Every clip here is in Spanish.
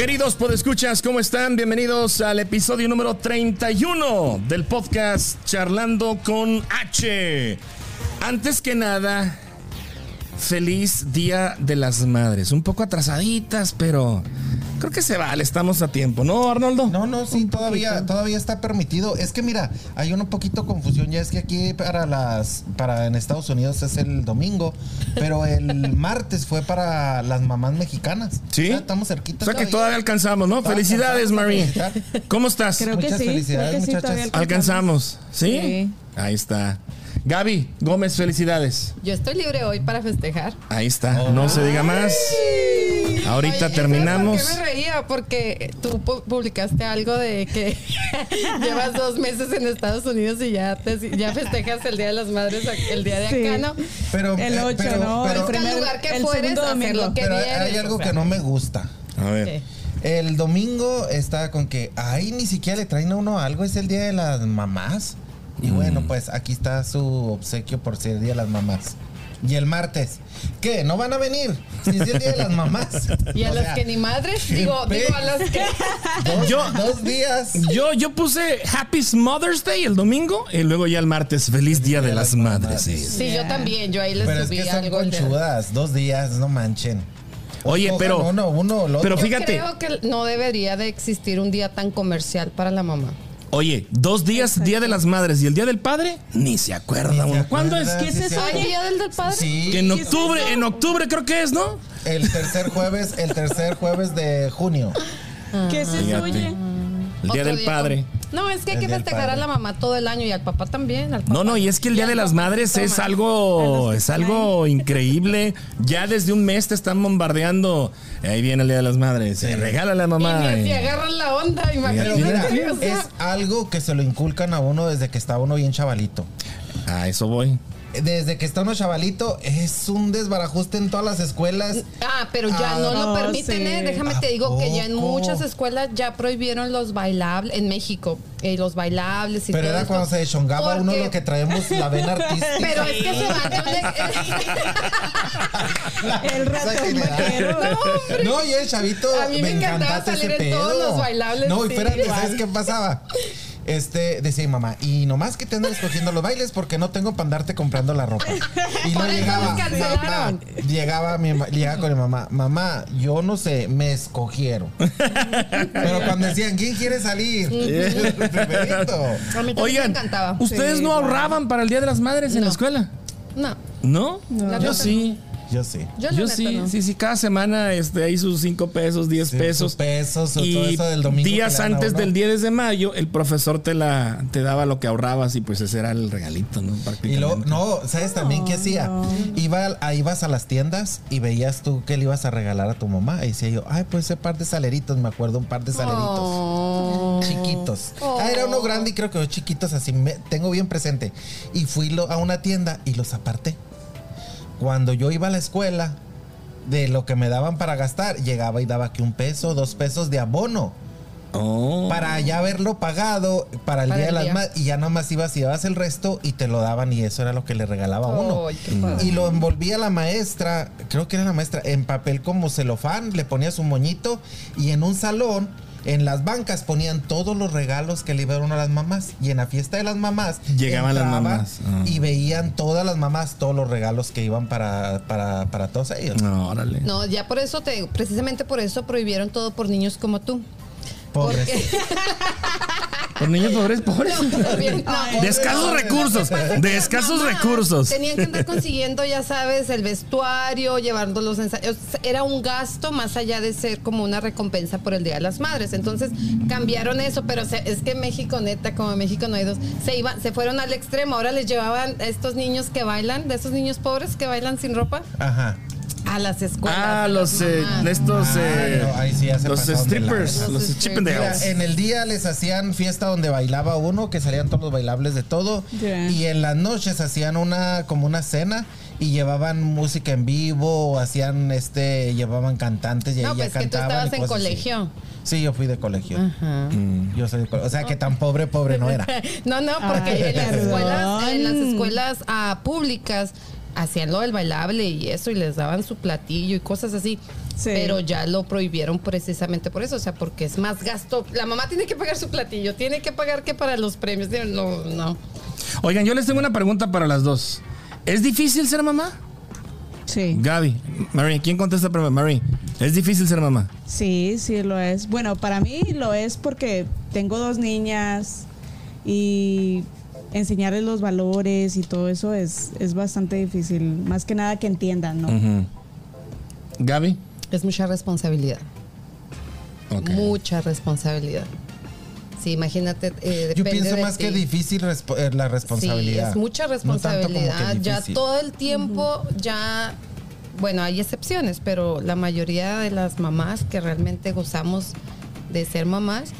Queridos podescuchas, ¿cómo están? Bienvenidos al episodio número 31 del podcast Charlando con H. Antes que nada, feliz Día de las Madres. Un poco atrasaditas, pero creo que se vale, estamos a tiempo, ¿no, Arnoldo? No, no, sí, todavía, todavía está permitido. Es que mira, hay una poquito confusión. Ya es que aquí para las, para en Estados Unidos es el domingo, pero el martes fue para las mamás mexicanas. Sí. Ya estamos cerquita. O sea que todavía alcanzamos, ¿no? Felicidades, Marie. ¿Cómo estás? Creo que Muchas sí. felicidades, creo que sí, muchachas. Alcanzamos, ¿sí? Sí. Ahí está. Gaby Gómez, felicidades. Yo estoy libre hoy para festejar. Ahí está, no se diga más. Ahorita Oye, ¿sabes terminamos. ¿Por qué me reía? Porque tú pu- publicaste algo de que llevas dos meses en Estados Unidos y ya, te- ya festejas el Día de las Madres, el día de Sí. acá, ¿no? Pero, El eh, 8, pero- ¿no? pero- el primer, lugar que el fueres, segundo hacer domingo. lo que pero vienes, hay algo que no me gusta. A ver. ¿Qué? El domingo está con que, ay, ni siquiera le traen a uno algo, es el día de las mamás. Y Mm. bueno, pues aquí está su obsequio por ser el día de las mamás. Y el martes, ¿qué? ¿No van a venir? Si es el día de las mamás. Y a O las sea, que ni madres, digo, digo a las que... Dos, Yo- dos días. Yo, yo puse Happy Mother's Day el domingo y luego ya el martes Feliz Día de las Madres. sí. Sí, yo también, yo ahí les Pero es subí que son algo. conchudas. Dos días, no manchen. Oye, pero, Uno, uno, lo pero otro. Yo fíjate, creo que no debería de existir un día tan comercial para la mamá. Oye, dos días, Día de las Madres y el Día del Padre, ni se acuerda Ni se uno. ¿Cuándo es? ¿Qué es eso? sí. ¿Hay Día del, del Padre? Sí, Que en ¿Qué es octubre, en octubre creo que es, ¿no? el tercer jueves, el tercer jueves de junio. ¿Qué es eso, oye? El Día Otro del Padre. No, es que hay que festejar a la mamá todo el año y al papá también. al No, papá. no, y es que el Día de las Madres es algo, es algo increíble. Ya desde un mes te están bombardeando. Ahí viene el Día de las Madres. eh, regálale a Y mamá. si agarran la onda, Pero imagínate. mira, o sea, es algo que se lo inculcan a uno desde que está uno bien chavalito. A eso voy. Desde que está uno chavalito, es un desbarajuste en todas las escuelas. Ah, pero ya Ah, no lo no, permiten, sí. ¿eh? Déjame ¿A te digo que ya en muchas escuelas ya prohibieron los bailables, en México, eh, los bailables y Pero todo era esto. cuando se deschongaba uno lo que traemos la vena artística. Pero es que se van El ratón vaquero. No, y el chavito A mí me me encantaba salir en pedo. todos los bailables, No, y espérate. ¿sabes qué pasaba? Este, decía mi mamá, y nomás que te andas escogiendo los bailes porque no tengo para andarte comprando la ropa. Y no llegaba, mamá, llegaba, mi, llegaba con mi mamá, mamá, yo no sé, me escogieron. Pero cuando decían, ¿quién quiere salir? A mí también me Oigan, encantaba. ¿ustedes Sí, no ahorraban para el Día de las Madres en No. la escuela? No, ¿No? La Yo sí. Yo sí. yo, sí, no. sí, sí, cada semana este, ahí sus 5 pesos, 10 Sí, pesos. pesos, o todo y eso del domingo días antes del 10 de mayo, el profesor te la te daba lo que ahorrabas y pues ese era el regalito, ¿no? Y luego, no, ¿sabes también qué hacía? Iba, a- ibas a las tiendas y veías tú que le ibas a regalar a tu mamá. Y decía yo, ay, pues ese par de saleritos, me acuerdo, un par de saleritos. Oh. Chiquitos. Oh. Ah, era uno grande y creo que dos chiquitos, así me, tengo bien presente. Y fui lo- a una tienda y los aparté. Cuando yo iba a la escuela, de lo que me daban para gastar, llegaba y daba aquí un peso, dos pesos de abono. Oh. Para ya haberlo pagado para el Para día de las madres. Y ya nomás ibas y dabas el resto y te lo daban y eso era lo que le regalaba a uno. Ay, qué padre. Y lo envolvía la maestra, creo que era la maestra, en papel como celofán, le ponía su moñito y en un salón, en las bancas ponían todos los regalos que le iban a las mamás. Y en la fiesta de las mamás Llegaban las mamás. Ah. y veían todas las mamás todos los regalos que iban para, para, para todos ellos. No, órale. No, ya por eso te, precisamente por eso prohibieron todo por niños como tú. Pobres. Por niños pobres, pobres. Bien, no, De escasos recursos, de escasos Mamá, recursos. Tenían que andar consiguiendo, ya sabes, el vestuario, llevando los ensayos. Era un gasto más allá de ser como una recompensa por el Día de las Madres. Entonces cambiaron eso, pero se- es que México, neta, como México no hay dos, se, iban, se fueron al extremo. Ahora les llevaban a estos niños que bailan, de esos niños pobres que bailan sin ropa, Ajá. A las escuelas. Ah, los eh, estos eh, Ah, no, ahí sí ya se los strippers, los Los Chippendales. En el día les hacían fiesta donde bailaba uno, que salían todos los bailables de todo. Y en las noches hacían una, como una cena y llevaban música en vivo, hacían este, llevaban cantantes y No, ahí ya pues que tú cantaban. estabas en así. colegio. Sí, yo fui de colegio. Ajá. Yo soy de colegio. O sea que tan pobre, pobre no era. No, no, porque Ay, en las escuelas, en las escuelas ah, públicas hacían lo del bailable y eso y les daban su platillo y cosas así. Sí. Pero ya lo prohibieron precisamente por eso, o sea, porque es más gasto. La mamá tiene que pagar su platillo, tiene que pagar que para los premios. No, no. Oigan, yo les tengo una pregunta para las dos. ¿Es difícil ser mamá? Sí. Gaby, Mary, ¿quién contesta primero? Mary, ¿es difícil ser mamá? Sí, sí lo es. Bueno, para mí lo es porque tengo dos niñas y enseñarles los valores y todo eso es, es bastante difícil. Más que nada que entiendan, ¿no? Gaby. Es mucha responsabilidad. Mucha responsabilidad. Sí, imagínate. eh, Yo pienso de más que difícil eh, la responsabilidad. Sí, es mucha No responsabilidad. ya todo el tiempo, ya. Bueno, hay excepciones, pero la mayoría de las mamás que realmente gozamos de ser mamás,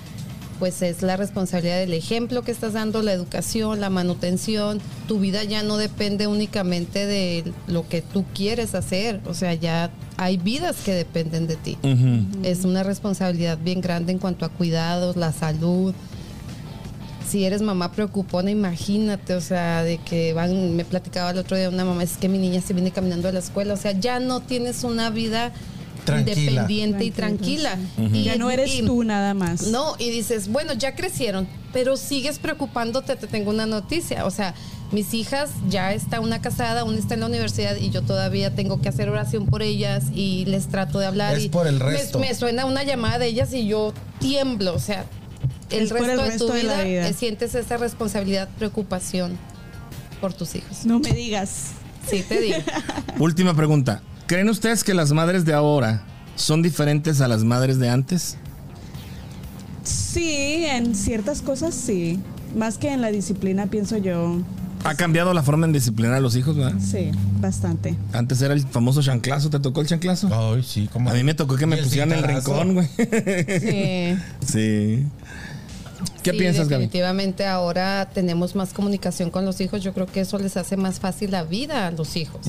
pues es la responsabilidad del ejemplo que estás dando, la educación, la manutención. Tu vida ya no depende únicamente de lo que tú quieres hacer. O sea, ya hay vidas que dependen de ti. Es una responsabilidad bien grande en cuanto a cuidados, la salud. Si eres mamá preocupona, imagínate, o sea, de que van, me platicaba el otro día una mamá, es que mi niña se viene caminando a la escuela, o sea, ya no tienes una vida Tranquila. independiente y tranquila. Y- Ya no eres y- tú nada más. no, y dices, bueno, ya crecieron, pero sigues preocupándote, te tengo una noticia. O sea, mis hijas ya está una casada, una está en la universidad y yo todavía tengo que hacer oración por ellas y les trato de hablar. Es y por el me- resto. Me, suena una llamada de ellas y yo tiemblo. O sea, el, Es resto, el de tu de la vida, vida. eh, sientes esa responsabilidad, preocupación por tus hijos. No me digas. Sí, te digo. Última pregunta. ¿Creen ustedes que las madres de ahora son diferentes a las madres de antes? Sí, en ciertas cosas sí. Más que en la disciplina, pienso yo. Ha cambiado la forma en disciplinar a los hijos, ¿verdad? Sí, bastante. Antes era el famoso chanclazo. ¿Te tocó el chanclazo? Ay, sí, como. A mí me tocó que me el pusieran el cintarazo. rincón, güey. Sí. Sí. ¿Qué Sí, piensas, Gaby? Definitivamente ahora tenemos más comunicación con los hijos. Yo creo que eso les hace más fácil la vida a los hijos.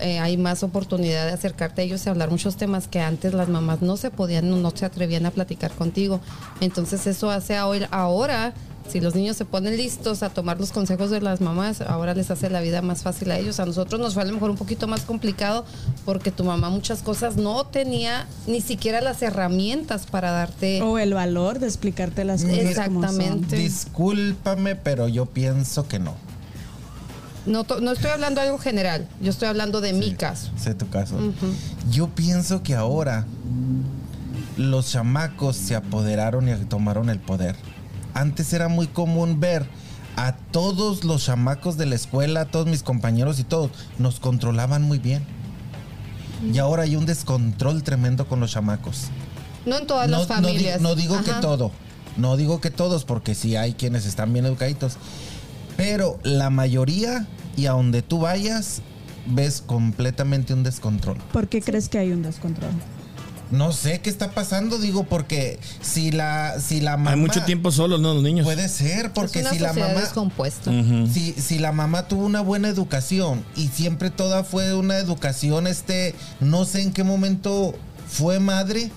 Eh, hay más oportunidad de acercarte a ellos y hablar muchos temas que antes las mamás no se podían, no, no se atrevían a platicar contigo. Entonces eso hace ahora, ahora, si los niños se ponen listos a tomar los consejos de las mamás, ahora les hace la vida más fácil a ellos. A nosotros nos fue a lo mejor un poquito más complicado porque tu mamá muchas cosas no tenía ni siquiera las herramientas para darte... O el valor de explicarte las cosas. como son. Exactamente. Discúlpame, pero yo pienso que no. No, no estoy hablando de algo general, yo estoy hablando de mi caso. Sé tu caso. Yo pienso que ahora los chamacos se apoderaron y tomaron el poder. Antes era muy común ver a todos los chamacos de la escuela, a todos mis compañeros y todos, nos controlaban muy bien. Y ahora hay un descontrol tremendo con los chamacos. No en todas no, las no di- familias. No, digo que todo. No digo que todos, porque sí hay quienes están bien educaditos. Pero la mayoría, y a donde tú vayas, ves completamente un descontrol. ¿Por qué crees que hay un descontrol? No sé qué está pasando, digo, porque si la, si la mamá. Hay mucho tiempo solos, ¿no? Los niños. Puede ser, porque es una si la mamá. descompuesta. Ujú. Si, si la mamá tuvo una buena educación y siempre toda fue una educación, este, no sé en qué momento fue madre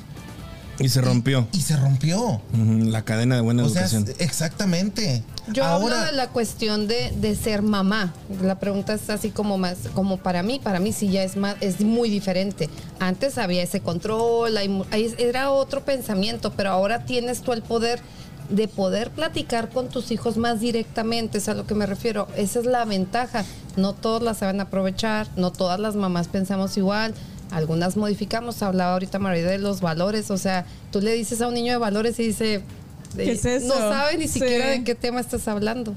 Y se rompió. y se rompió. La cadena de buena O sea, educación. exactamente. Yo Ahora, hablo de la cuestión de, de ser mamá. La pregunta es así como más, como para mí, para mí sí ya es más, es muy diferente. Antes había ese control, hay- era otro pensamiento, pero ahora tienes tú el poder de poder platicar con tus hijos más directamente, es a lo que me refiero. Esa es la ventaja. No todos la saben aprovechar, no todas las mamás pensamos igual. Algunas modificamos, hablaba ahorita María de los valores, o sea, tú le dices a un niño de valores y dice, ¿Qué es eso? no sabe ni Sí. siquiera de qué tema estás hablando.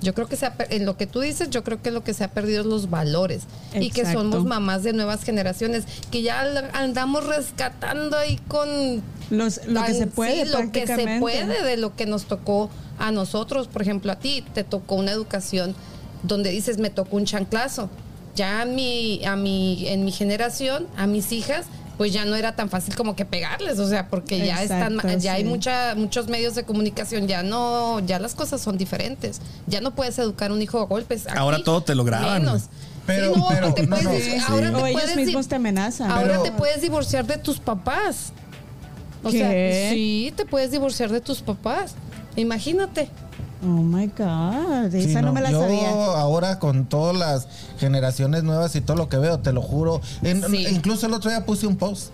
Yo creo que se ha en lo que tú dices, yo creo que lo que se ha perdido es los valores y que Exacto. somos mamás de nuevas generaciones que ya andamos rescatando ahí con Los, lo que se puede, sí, lo que se puede de lo que nos tocó a nosotros, por ejemplo, a ti te tocó una educación donde dices me tocó un chanclazo. Ya a mi a mi en mi generación, a mis hijas pues ya no era tan fácil como que pegarles, o sea, porque ya están, ya hay mucha, muchos medios de comunicación, ya no, ya las cosas son diferentes. Ya no puedes educar a un hijo a golpes. Aquí, Ahora todo te lo graban. menos. Pero- Sí, no, pero- te puedes- no, ahora sí. te O ellos puedes mismos te amenazan. Ahora Pero- te puedes divorciar de tus papás. O ¿Qué? sea, sí, te puedes divorciar de tus papás. Imagínate. Oh my God. Sí, Esa no, me la yo sabía. ahora con todas las generaciones nuevas y todo lo que veo, te lo juro. En- Sí. Incluso el otro día puse un post.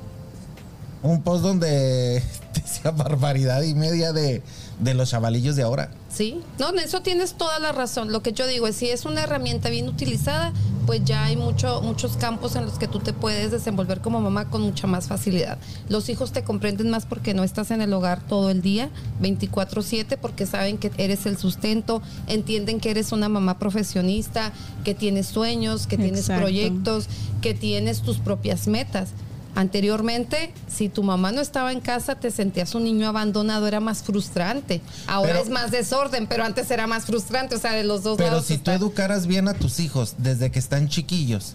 Un post donde decía barbaridad y media de, de los chavalillos de ahora. Sí, no, en eso tienes toda la razón. Lo que yo digo es, si es una herramienta bien utilizada, pues ya hay mucho, muchos campos en los que tú te puedes desenvolver como mamá con mucha más facilidad. Los hijos te comprenden más porque no estás en el hogar todo el día, 24/7, porque saben que eres el sustento, entienden que eres una mamá profesionista, que tienes sueños, que tienes Exacto. proyectos, que tienes tus propias metas. Anteriormente, si tu mamá no estaba en casa, te sentías un niño abandonado, era más frustrante. Ahora Pero- es más desorden, pero antes era más frustrante, o sea, de los dos Pero lados. si tú educaras bien a tus hijos desde que están chiquillos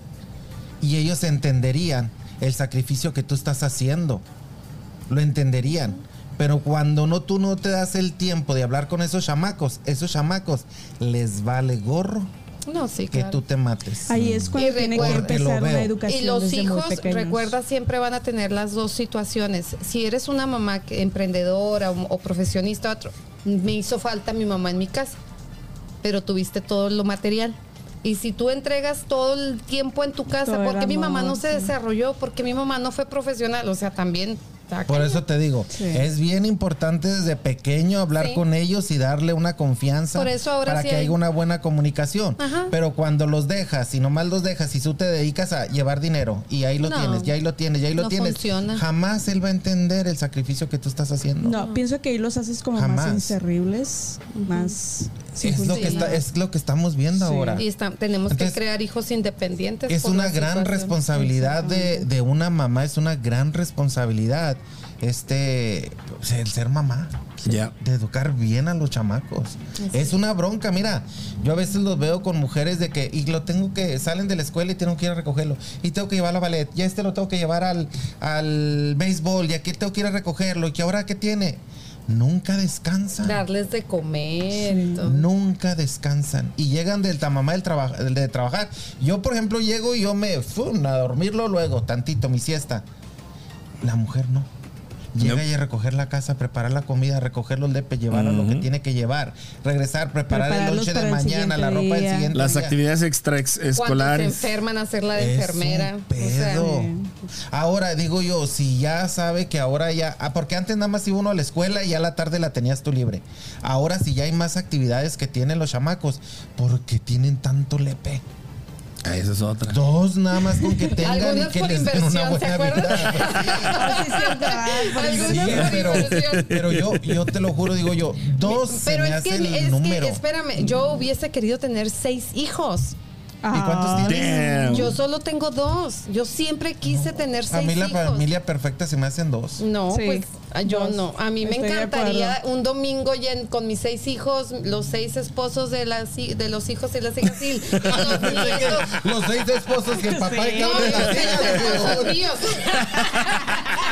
y ellos entenderían el sacrificio que tú estás haciendo, lo entenderían. Pero cuando no tú no te das el tiempo de hablar con esos chamacos, esos chamacos les vale gorro No, sí, que claro. tú te mates. Ahí es cuando Y tiene que empezar una educación Y los desde hijos, recuerda, siempre van a tener las dos situaciones. Si eres una mamá que- emprendedora o, o profesionista, otro, me hizo falta mi mamá en mi casa, pero tuviste todo lo material. Y si tú entregas todo el tiempo en tu casa, Todo porque mi mamá no se desarrolló? porque mi mamá no fue profesional? O sea, también... está Por eso te digo, Sí. es bien importante desde pequeño hablar Sí. con ellos y darle una confianza Por eso ahora para sí que hay- haya una buena comunicación. Ajá. Pero cuando los dejas y nomás los dejas y tú te dedicas a llevar dinero y ahí lo No. tienes, y ahí lo tienes, y ahí lo No tienes, funciona. jamás él va a entender el sacrificio que tú estás haciendo. No, pienso que ahí los haces como Jamás. más inserribles, más... es lo que está, es lo que estamos viendo Sí. ahora. Y está- tenemos Entonces, que crear hijos independientes. Es una gran situación. responsabilidad de, de una mamá, es una gran responsabilidad este pues, el ser mamá. Ya. De educar bien a los chamacos. Es una bronca, mira. Yo a veces los veo con mujeres de que, y lo tengo que, salen de la escuela y tengo que ir a recogerlo. Y tengo que llevarlo a ballet. Y a este lo tengo que llevar al, al béisbol. Y aquí tengo que ir a recogerlo. ¿Y que ahora qué tiene? Nunca descansan. Darles de comer y todo. Nunca descansan y llegan del tamamá del traba- de trabajar. Yo, por ejemplo, llego y yo me fum, a dormirlo luego, tantito, mi siesta. La mujer no. Llega y a recoger la casa, preparar la comida, recoger los lepes, llevar a lo que tiene que llevar, regresar, preparar el lonche de mañana, la ropa del siguiente Las día. actividades Cuando se extraescolares. enferman, hacerla de Es enfermera. un O sea, pedo. Ahora digo yo, si ya sabe que ahora ya, ah, porque antes nada más iba uno a la escuela y ya la tarde la tenías tú libre. Ahora si ya hay más actividades que tienen los chamacos, ¿por qué tienen tanto lepe? Ah, esa es otra. Dos nada más con que tengan y que por les den una inversión, ¿se buena vida. Sí, Sí, pero, pero yo, yo te lo juro, digo yo, dos Pero se me es que, hace el es número. que, espérame, yo hubiese querido tener seis hijos. ¿Y cuántos Ah, tienes? Damn. Yo solo tengo dos. Yo siempre quise tener A seis mí la hijos. familia perfecta se me hacen dos. No, Sí, pues ah, yo dos. no. A mí me Estoy de encantaría un domingo con mis seis hijos, los seis esposos de las de los hijos y las hijas y los. Los seis esposos que el papá y Sí. cada No, los seis esposos míos.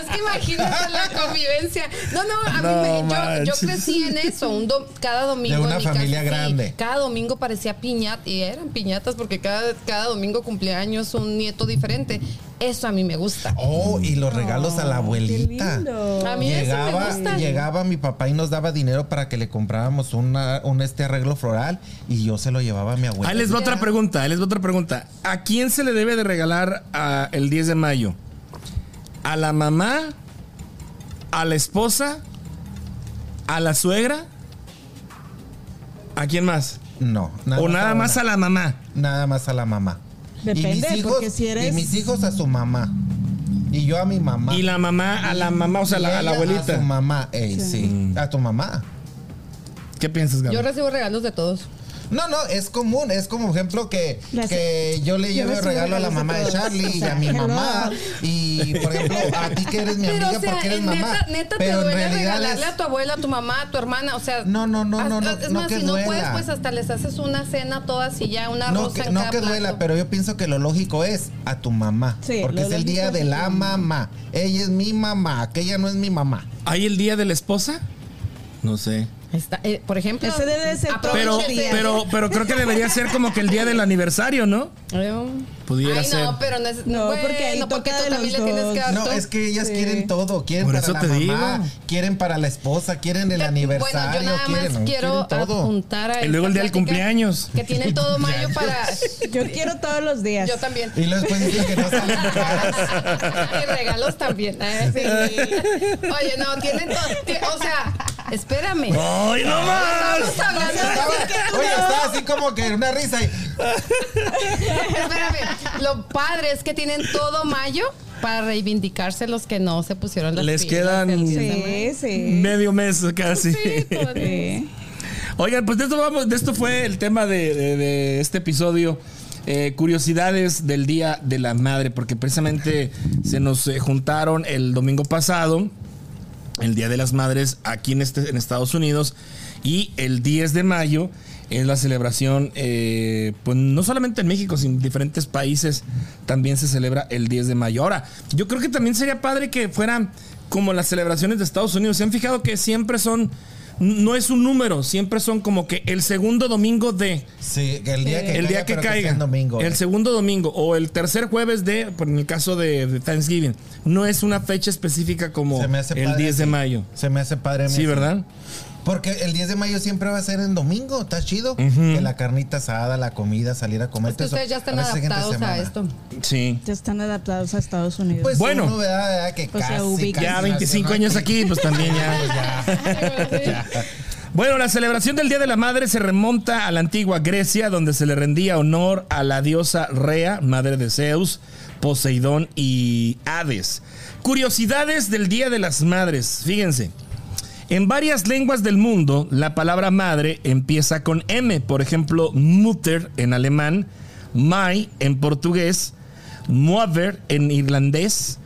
Es que imagínate la convivencia. No, no, a mí No me- yo, yo crecí en eso. Un do- cada domingo. De una en mi casa, familia sí, grande. cada domingo parecía piñata. Y eran piñatas porque cada, cada domingo cumpleaños un nieto diferente. Eso a mí me gusta. Oh, y los regalos a la abuelita. qué lindo. A mí eso me llegaba, gusta. llegaba mi papá y nos daba dinero para que le compráramos una, un este arreglo floral y yo se lo llevaba a mi abuela. Ahí les va otra pregunta, ahí les va otra pregunta. ¿A quién se le debe de regalar a el 10 de mayo? ¿A la mamá? ¿A la esposa? ¿A la suegra? ¿A quién más? No, ¿O nada a más una. a la mamá? Nada más a la mamá. Depende, y mis hijos, porque si eres- y mis hijos a su mamá. Y yo a mi mamá. Y la mamá, a la mamá, o sea, Y la- a la abuelita. A su mamá, ey, sí. Mm. A tu mamá. ¿Qué piensas, Gaby? Yo recibo regalos de todos. No, no, es común. Es como ejemplo que, que yo le llevo regalo a la mamá de. Charlie y a mi mamá. Y por ejemplo, a ti que eres mi Pero, amiga o sea, porque eres en mamá. neta, neta pero te duele regalarle es- a tu abuela, a tu mamá, a tu hermana, o sea... No, no, no, no, no, Es no más, que si no puedes, pues hasta les haces una cena todas y ya una No rosa que, en no cada que duela, plato. pero yo pienso que lo lógico es a tu mamá. Sí, porque es el día de la mamá. Ella es mi mamá, aquella no es mi mamá. ¿Hay el día de la esposa? No sé. Está, eh, por ejemplo, Ese debe ser Pero, pero, pero creo que debería ser como que el día del aniversario, ¿no? Pudiera Ay, ser. no, pero no es. No, bueno, porque ahí porque tú también le los tienes que dos. dar No, todo. es que ellas Sí. quieren todo. Quieren Por para eso la te mamá, digo. quieren para la esposa, quieren el aniversario, bueno, yo nada quieren, más quiero apuntar a Y luego el día del cumpleaños. Que tienen todo mayo para. Yo quiero todos los días. Yo también. Y luego después dicen que no salen caras. y regalos también. ¿eh? Sí. Oye, no, tienen todo. O sea, espérame. ¡Ay, no más! Estamos hablando oye, estaba así como que una risa y Espérame, lo padre es que tienen todo mayo para reivindicarse los que no se pusieron las Les pilas quedan- el 10 de mayo. Sí, sí. Medio mes casi. Sí. Oigan, pues de esto, vamos, de esto fue el tema de, de- de este episodio. Eh, curiosidades del Día de la Madre, porque precisamente se nos eh, juntaron el domingo pasado, el Día de las Madres aquí en, este, en Estados Unidos, y el 10 de mayo es la celebración, eh, pues no solamente en México, sino en diferentes países también se celebra el 10 de mayo. Ahora, yo creo que también sería padre que fueran como las celebraciones de Estados Unidos. Se han fijado que siempre son, no es un número, siempre son como que el segundo domingo de, Sí, el día que el día caiga, que domingo. el eh. segundo domingo o el tercer jueves de, por en el caso de, de Thanksgiving, no es una fecha específica como el padre 10 de mayo. Se me hace padre Sí. ¿verdad? Porque el 10 de mayo siempre va a ser en domingo, está chido. Que la carnita asada, la comida, salir a comer. Es que ustedes ya están A adaptados a esto. Sí. Ya están adaptados a Estados Unidos. Pues Bueno. uno, ¿verdad? ¿verdad? Que sea, casi, casi Ya nació, 25 ¿no? años aquí, pues también ya. Bueno, la celebración del Día de la Madre se remonta a la antigua Grecia, donde se le rendía honor a la diosa Rea, madre de Zeus, Poseidón y Hades. Curiosidades del Día de las Madres. Fíjense. En varias lenguas del mundo, la palabra madre empieza con M. Por ejemplo, Mutter en alemán, Mai en portugués, Mover en irlandés,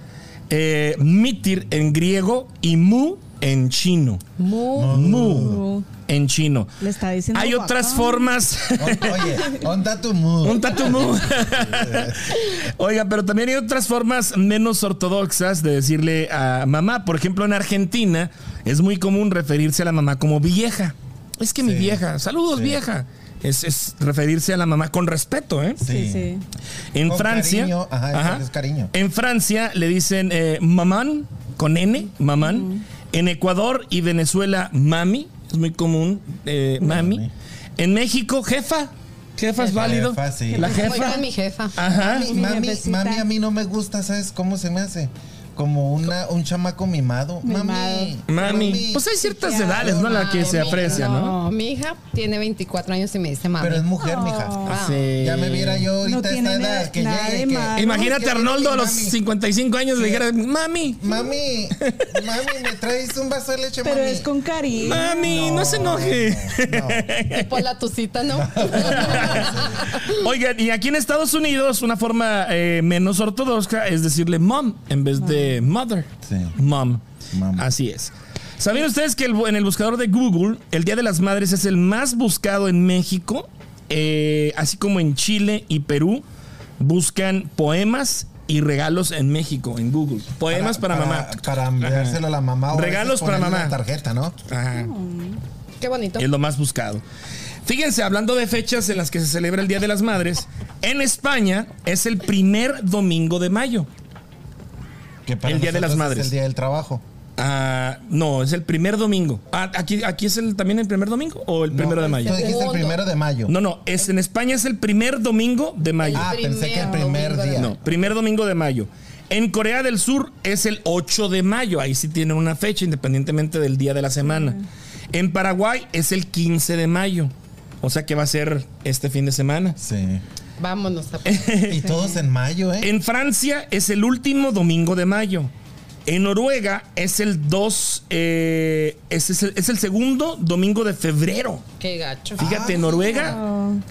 eh, Mitir en griego y Mu en chino. Mu. Mu en chino. Le está diciendo Hay otras formas. Oye, onda tu mood. Un tatumú. Oiga, pero también hay otras formas menos ortodoxas de decirle a mamá. Por ejemplo, en Argentina es muy común referirse a la mamá como vieja. Es que mi vieja, saludos Sí. vieja. Es, es referirse a la mamá con respeto, ¿eh? Sí, sí. En Con Francia. cariño, ajá, es cariño. En Francia le dicen eh, mamán, con N, mamán. En Ecuador y Venezuela, mami. Es muy común, eh, mami. Mami. En México, jefa. Jefa es válido. Jefa, sí. La jefa. mi jefa. Ajá. Mami, Mi mami, jefecita. mami, a mí no me gusta, ¿sabes cómo se me hace? Como una, un chamaco mimado. Mimado. Mami. Mami. Pues hay ciertas Ya. edades, ¿no? La que se aprecia, ¿no? No, mi hija tiene 24 años y me dice mami. Pero es mujer, mija. Ah. Sí. Ya me viera yo ahorita No esta edad que nada llegue que-. Imagínate a que Arnoldo a los mi mami. 55 años le dijera, mami, Mami, mami, ¿me traes un vaso de leche, Pero mami? es con cariño. mami, no, se enoje. No. Tipo la tucita, ¿no? Oigan, y aquí en Estados Unidos, una forma eh, menos ortodoxa es decirle mom en vez de mother. Sí. Mom. Mom. Así es. ¿Sabían ustedes que el- en el buscador de Google, el Día de las Madres es el más buscado en México? Eh, así como en Chile y Perú, buscan poemas y regalos en México, en Google. Poemas para, mamá. Para enviárselo a la mamá. o Regalos para mamá. una tarjeta, ¿no? Ajá. Qué bonito. Es lo más buscado. Fíjense, hablando de fechas en las que se celebra el Día de las Madres, en España es el primer domingo de mayo. Que para El Día de las Madres. Es el día del trabajo. Ah, no, es el primer domingo. Ah, aquí, aquí es el, también el primer domingo o el primero No, de mayo. Tú dijiste el primero de mayo. No, no, es en España es el primer domingo de mayo. ah, pensé que el primer día. No, primer domingo de mayo. En Corea del Sur es el 8 de mayo. Ahí sí tienen una fecha independientemente del día de la semana. En Paraguay es el 15 de mayo. O sea que va a ser este fin de semana. Sí. Vámonos a Y todos en mayo, ¿eh? En Francia es el último domingo de mayo. En Noruega es el 2, eh, es, es el, es el segundo domingo de febrero. Qué gacho. Fíjate, Ah, Noruega,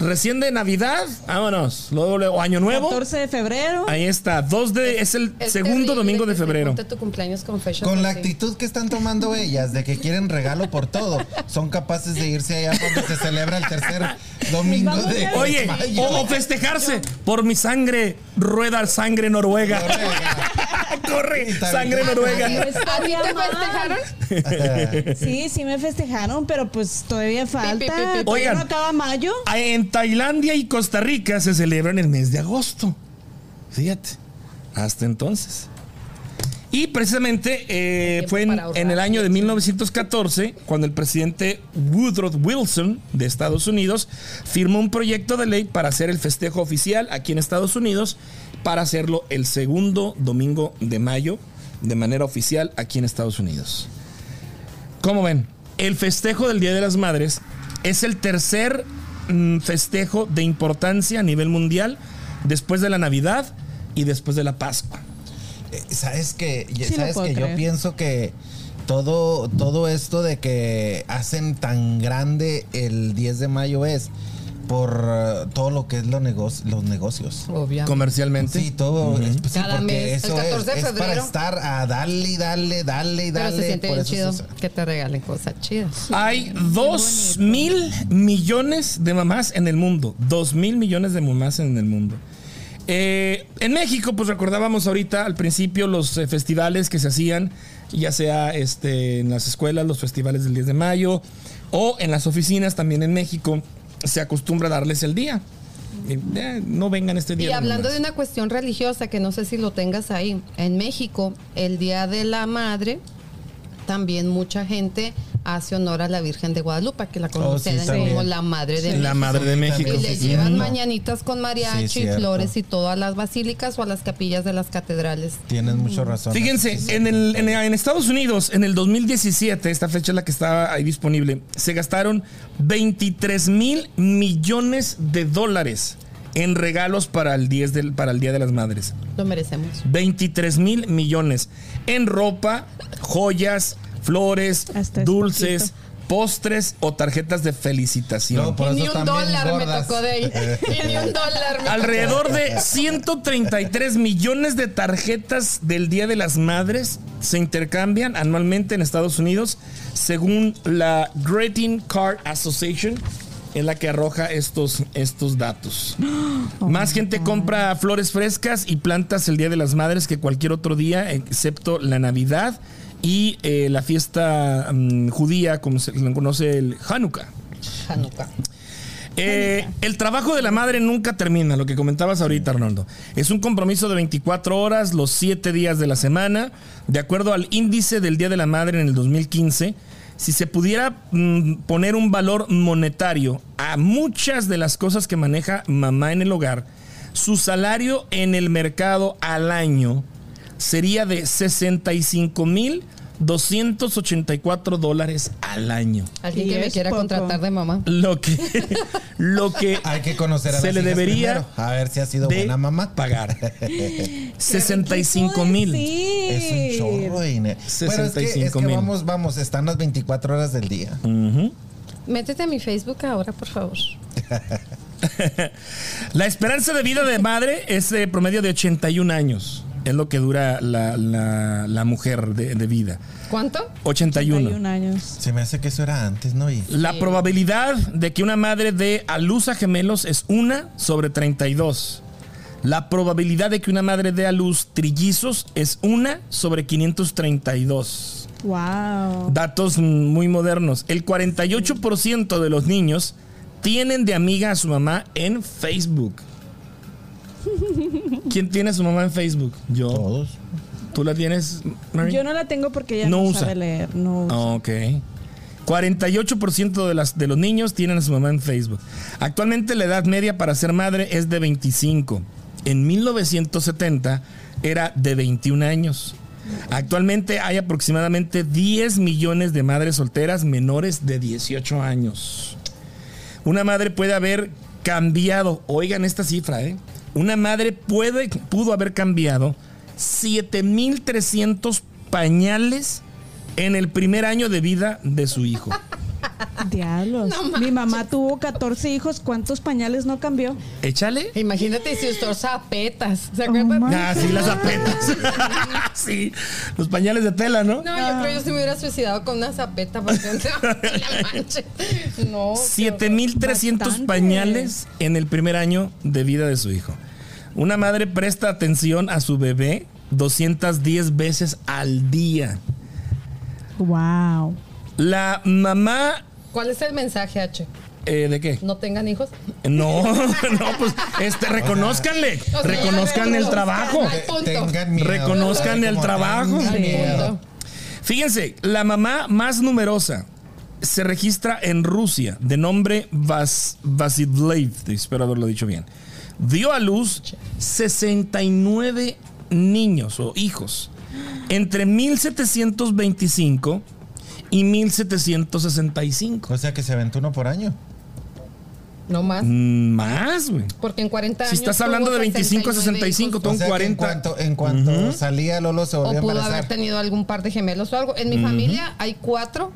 recién de Navidad, vámonos. Luego, luego, Año Nuevo. 14 de febrero. Ahí está, 2 de, es el Es segundo terrible domingo de febrero. tu cumpleaños con fechas Con la actitud que están tomando ellas de que quieren regalo por todo, son capaces de irse allá donde se celebra el tercer domingo de Oye, mayo. o, festejarse por mi sangre, rueda sangre noruega. Corre, Y también- sangre noruega. ¿A ti Estaría te mal. festejaron? Sí, sí me festejaron, pero pues todavía falta. pi, pi. Todavía Oigan. no acaba mayo. En Tailandia y Costa Rica se celebra en el mes de agosto. Fíjate, hasta entonces. Y precisamente eh, fue en, en el año de 1914 cuando el presidente Woodrow Wilson de Estados Unidos firmó un proyecto de ley para hacer el festejo oficial aquí en Estados Unidos, para hacerlo el segundo domingo de mayo de manera oficial aquí en Estados Unidos. ¿Cómo ven? El festejo del Día de las Madres es el tercer mm, festejo de importancia a nivel mundial después de la Navidad y después de la Pascua. Eh, Sabes que, Sí sabes que yo pienso que todo, todo esto de que hacen tan grande el 10 de mayo es por eh, todo lo que es lo negocio- los negocios. Obviamente. Comercialmente. Sí, todo. es- pues sí, Cada porque mes, el eso 14 de es, es para febrero. estar a darle y darle, darle y Pero darle. se siente por bien eso chido se- que te regalen cosas chidas. Hay dos mil millones de mamás en el mundo. Dos mil millones de mamás en el mundo. Eh, en México, pues recordábamos ahorita al principio los eh, festivales que se hacían, ya sea este, en las escuelas, los festivales del 10 de mayo, o en las oficinas también en México, se acostumbra a darles el día. Eh, no vengan este día. Y hablando de una cuestión religiosa, que no sé si lo tengas ahí, en México, el Día de la Madre, también mucha gente hace honor a la Virgen de Guadalupe, que la conocen Oh, sí, también. como la Madre de La México. Madre de México. Y le Sí, llevan mañanitas con mariachi, Sí, flores y todo a las basílicas o a las capillas de las catedrales. Tienes mucha razón. Fíjense, en, el, en, en Estados Unidos, en el 2017, esta fecha es la que estaba ahí disponible, se gastaron 23 mil millones de dólares en regalos para el, 10 del, para el Día de las Madres. Lo merecemos. 23 mil millones en ropa, joyas, flores, Hasta es dulces, poquito. postres o tarjetas de felicitación. No, por y ni un dólar me tocó de ahí. Y ni un dólar me Alrededor de 133 millones de tarjetas del Día de las Madres se intercambian anualmente en Estados Unidos, según la Greeting Card Association, es la que arroja estos, estos datos. Más gente compra flores frescas y plantas el Día de las Madres que cualquier otro día, excepto la Navidad y eh, la fiesta mm, judía, como se conoce el Hanukkah. Hanukkah. Eh, el trabajo de la madre nunca termina, lo que comentabas ahorita, Arnoldo. Es un compromiso de 24 horas, los 7 días de la semana. De acuerdo al índice del Día de la Madre en el 2015, si se pudiera mm, poner un valor monetario a muchas de las cosas que maneja mamá en el hogar, su salario en el mercado al año sería de 65 mil 284 dólares al año. Alguien que me quiera poco. contratar de mamá. Lo que, lo que Hay que conocer a se le debería primero, a ver si ha sido de buena mamá. pagar. ¿Qué 65 quiso mil. Es un chorro de dinero. Pero es que, es 65 que mil. vamos, vamos, están las 24 horas del día. Métete a mi Facebook ahora, por favor. La esperanza de vida de madre es de promedio de 81 años. Es lo que dura la, la- la mujer de, de vida. ¿Cuánto? 81. 31 años. Se me hace que eso era antes, ¿no? Y La probabilidad de que una madre dé a luz a gemelos es 1 sobre 32. La probabilidad de que una madre dé a luz trillizos es 1 sobre 532. Wow. Datos muy modernos. El 48% de los niños tienen de amiga a su mamá en Facebook. ¿Quién tiene a su mamá en Facebook? Yo. todos. ¿Tú la tienes, Mary? Yo no la tengo porque ella No no, usa. sabe leer. No usa. Ok. 48% de, las, de los niños tienen a su mamá en Facebook. Actualmente la edad media para ser madre es de 25. En 1970 era de 21 años. Actualmente hay aproximadamente 10 millones de madres solteras menores de 18 años. Una madre puede haber cambiado, oigan esta cifra, ¿eh? Una madre puede, pudo haber cambiado 7.300 pañales en el primer año de vida de su hijo. Diablos. Mi mamá tuvo 14 hijos. ¿Cuántos pañales no cambió? Échale. Imagínate si usó zapetas. ¿Se Oh, acuerdan? my- Ah, sí, las apetas. sí, los pañales de tela, ¿no? No, yo creo que yo se me hubiera suicidado con una zapeta porque no la manche. No. qué 7.300 Bastante. pañales en el primer año de vida de su hijo. Una madre presta atención a su bebé 210 veces al día. Wow. La mamá... ¿Cuál es el mensaje, H? eh, ¿De qué? ¿No tengan hijos? No, no, pues este, reconózcanle, sea, reconozcan el trabajo. Tengan miedo. Reconozcan el trabajo. miedo. Fíjense, la mamá más numerosa se registra en Rusia, de nombre Vas Vasiliev, espero haberlo dicho bien. Dio a luz 69 niños o hijos entre 1725 y 1765. O sea que se aventó uno por año. No más. Mm, Más, güey. Porque en 40 años. Si estás hablando de 25 a 65, hijos. Son o sea que 40. en cuanto, en cuanto salía Lolo se volvió O a pudo haber embarazar. tenido algún par de gemelos o algo. En mi familia hay cuatro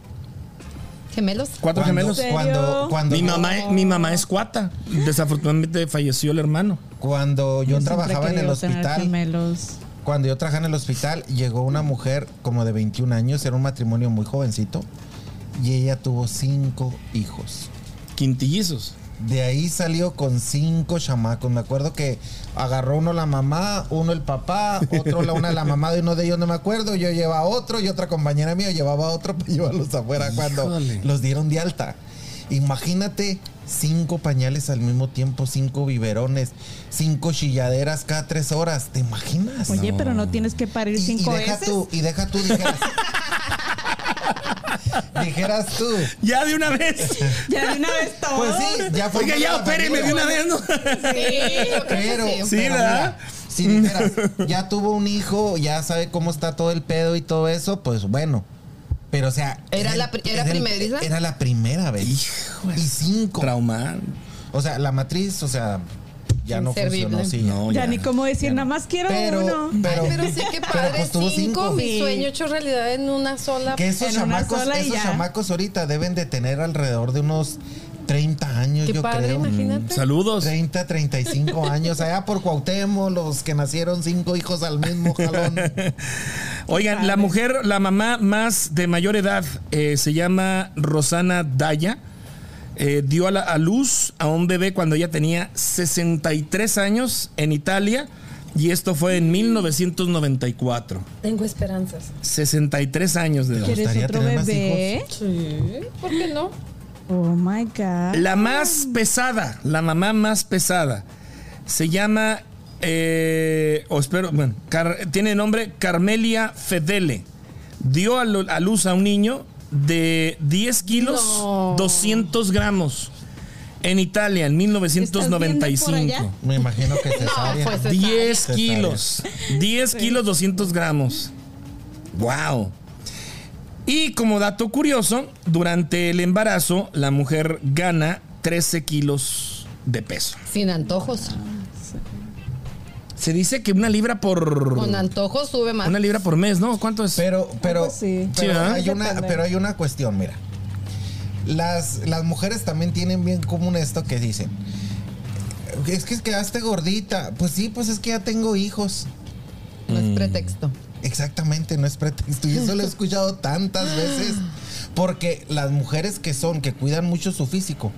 gemelos. ¿Cuatro gemelos? ¿En Cuando, Mi mamá, mi mamá es cuata. Desafortunadamente falleció el hermano. cuando yo trabajaba en el hospital, gemelos. Cuando yo trabajaba en el hospital, llegó una mujer como de 21 años, era un matrimonio muy jovencito, y ella tuvo cinco hijos. Quintillizos. De ahí salió con cinco chamacos. Me acuerdo que agarró uno la mamá, uno el papá, otro la una la mamá de uno de ellos, no me acuerdo. Yo llevaba otro y otra compañera mía llevaba otro para llevarlos afuera cuando los dieron de alta. Imagínate cinco pañales al mismo tiempo, cinco biberones, cinco chilladeras cada tres horas. ¿Te imaginas? Oye, pero no tienes que parir y, y cinco deja veces. tú, y deja tú, dijeras. dijeras tú. Ya de una vez. Ya de una vez todo. Pues sí, ya fue. Oiga, ya opéreme de una vez, ¿no? Sí, yo creo que Pero, sí. Sí, pero ¿verdad? mira, si dijeras, ya tuvo un hijo, ya sabe cómo está todo el pedo y todo eso, pues bueno. Pero, o sea. ¿Era el- la era el-? Era la primera vez. Hijo Y cinco. Traumar. O sea, la matriz, o sea, ya no funcionó, sí. No, ya, ya. ni cómo decir, nada más quiero Pero, uno. pero, Ay, pero sí, qué pero, padre. pues, tuvo cinco, mi sueño hecho realidad en una sola. Que esos chamacos, esos chamacos ahorita deben de tener alrededor de unos 30 años, Qué yo padre, creo. imagínate. Saludos. 30, 35 años, allá por Cuauhtémoc, los que nacieron cinco hijos al mismo jalón. Oigan, la mujer, la mamá más de mayor edad eh, se llama Rosana Daya. Eh, dio a, la- a luz a un bebé cuando ella tenía 63 años en Italia y esto fue en 1994. Tengo esperanzas. 63 años de edad. ¿Quieres otro tener bebé? Sí, ¿por qué no? Oh my God. La más pesada, la mamá más pesada, se llama, eh, o espero, bueno, Car- tiene nombre Carmelia Fedele. Dio a, lu- a luz a un niño de 10 kilos, No. 200 gramos. En Italia, en ¿Estás viendo 1995. por Me imagino que cesárea. pues, 10 Cesárea. kilos. 10 kilos 200 gramos. Wow. Y como dato curioso, durante el embarazo, la mujer gana 13 kilos de peso. Sin antojos. Se dice que una libra por. Con antojos sube más. Una libra por mes, ¿no? ¿Cuánto es? Pero, así. pero, Sí, ¿verdad? hay una, Depende. pero hay una cuestión, mira. Las, las mujeres también tienen bien común esto que dicen. Es que quedaste gordita. Pues sí, pues es que ya tengo hijos. No Mm. es pretexto. Exactamente, no es pretexto. Y eso lo he escuchado tantas veces. Porque las mujeres que son, que cuidan mucho su físico,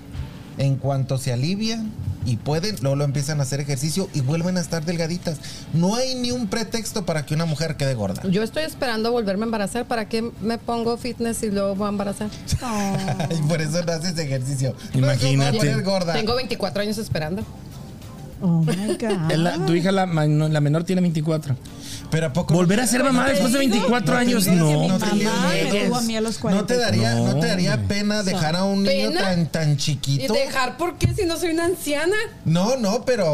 en cuanto se alivian y pueden, luego lo empiezan a hacer ejercicio y vuelven a estar delgaditas. No hay ni un pretexto para que una mujer quede gorda. Yo estoy esperando volverme a embarazar. ¿Para qué me pongo fitness y luego voy a embarazar? Y por eso no haces ejercicio. Imagínate. No, gorda. Tengo 24 años esperando. Oh my God. La- tu hija, la menor, tiene 24. Pero a poco. ¿Volver a ser mamá después de 24 No te años? No. ¿No 40. te daría, no, No, te daría pena dejar a un niño tan, tan ¿Y chiquito? dejar por qué si no soy una anciana? No, no, pero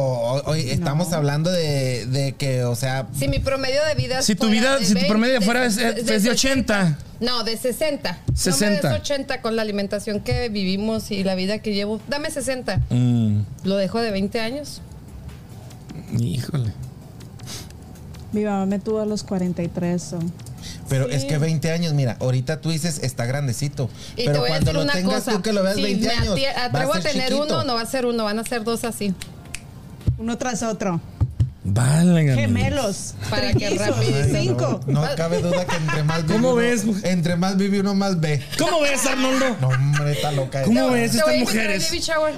hoy estamos hablando de, de que, o sea, Si mi promedio de vida Si tu vida- si tu 20, promedio fuera es- es de 60. 80. No, de 60. 60. No me des 80 con la alimentación que vivimos y la vida que llevo. Dame 60. Mm, Lo dejo de 20 años. híjole. Mi mamá me tuvo a los 43. so. pero Sí. es que 20 años, mira, ahorita tú dices está grandecito. Y pero te voy a cuando decir lo tengas cosa. tú que lo veas si 20 me años, va atrevo a, ser tener chiquito. uno, no va a ser uno, van a ser dos así. Uno tras otro. Válgame. Gemelos. Para que cinco. No, no cabe duda que entre más vive ¿Cómo uno- ves? Entre más vive uno más ve. ¿Cómo ves, Arnoldo? No, hombre, está loca. ¿Cómo ves estas mujeres?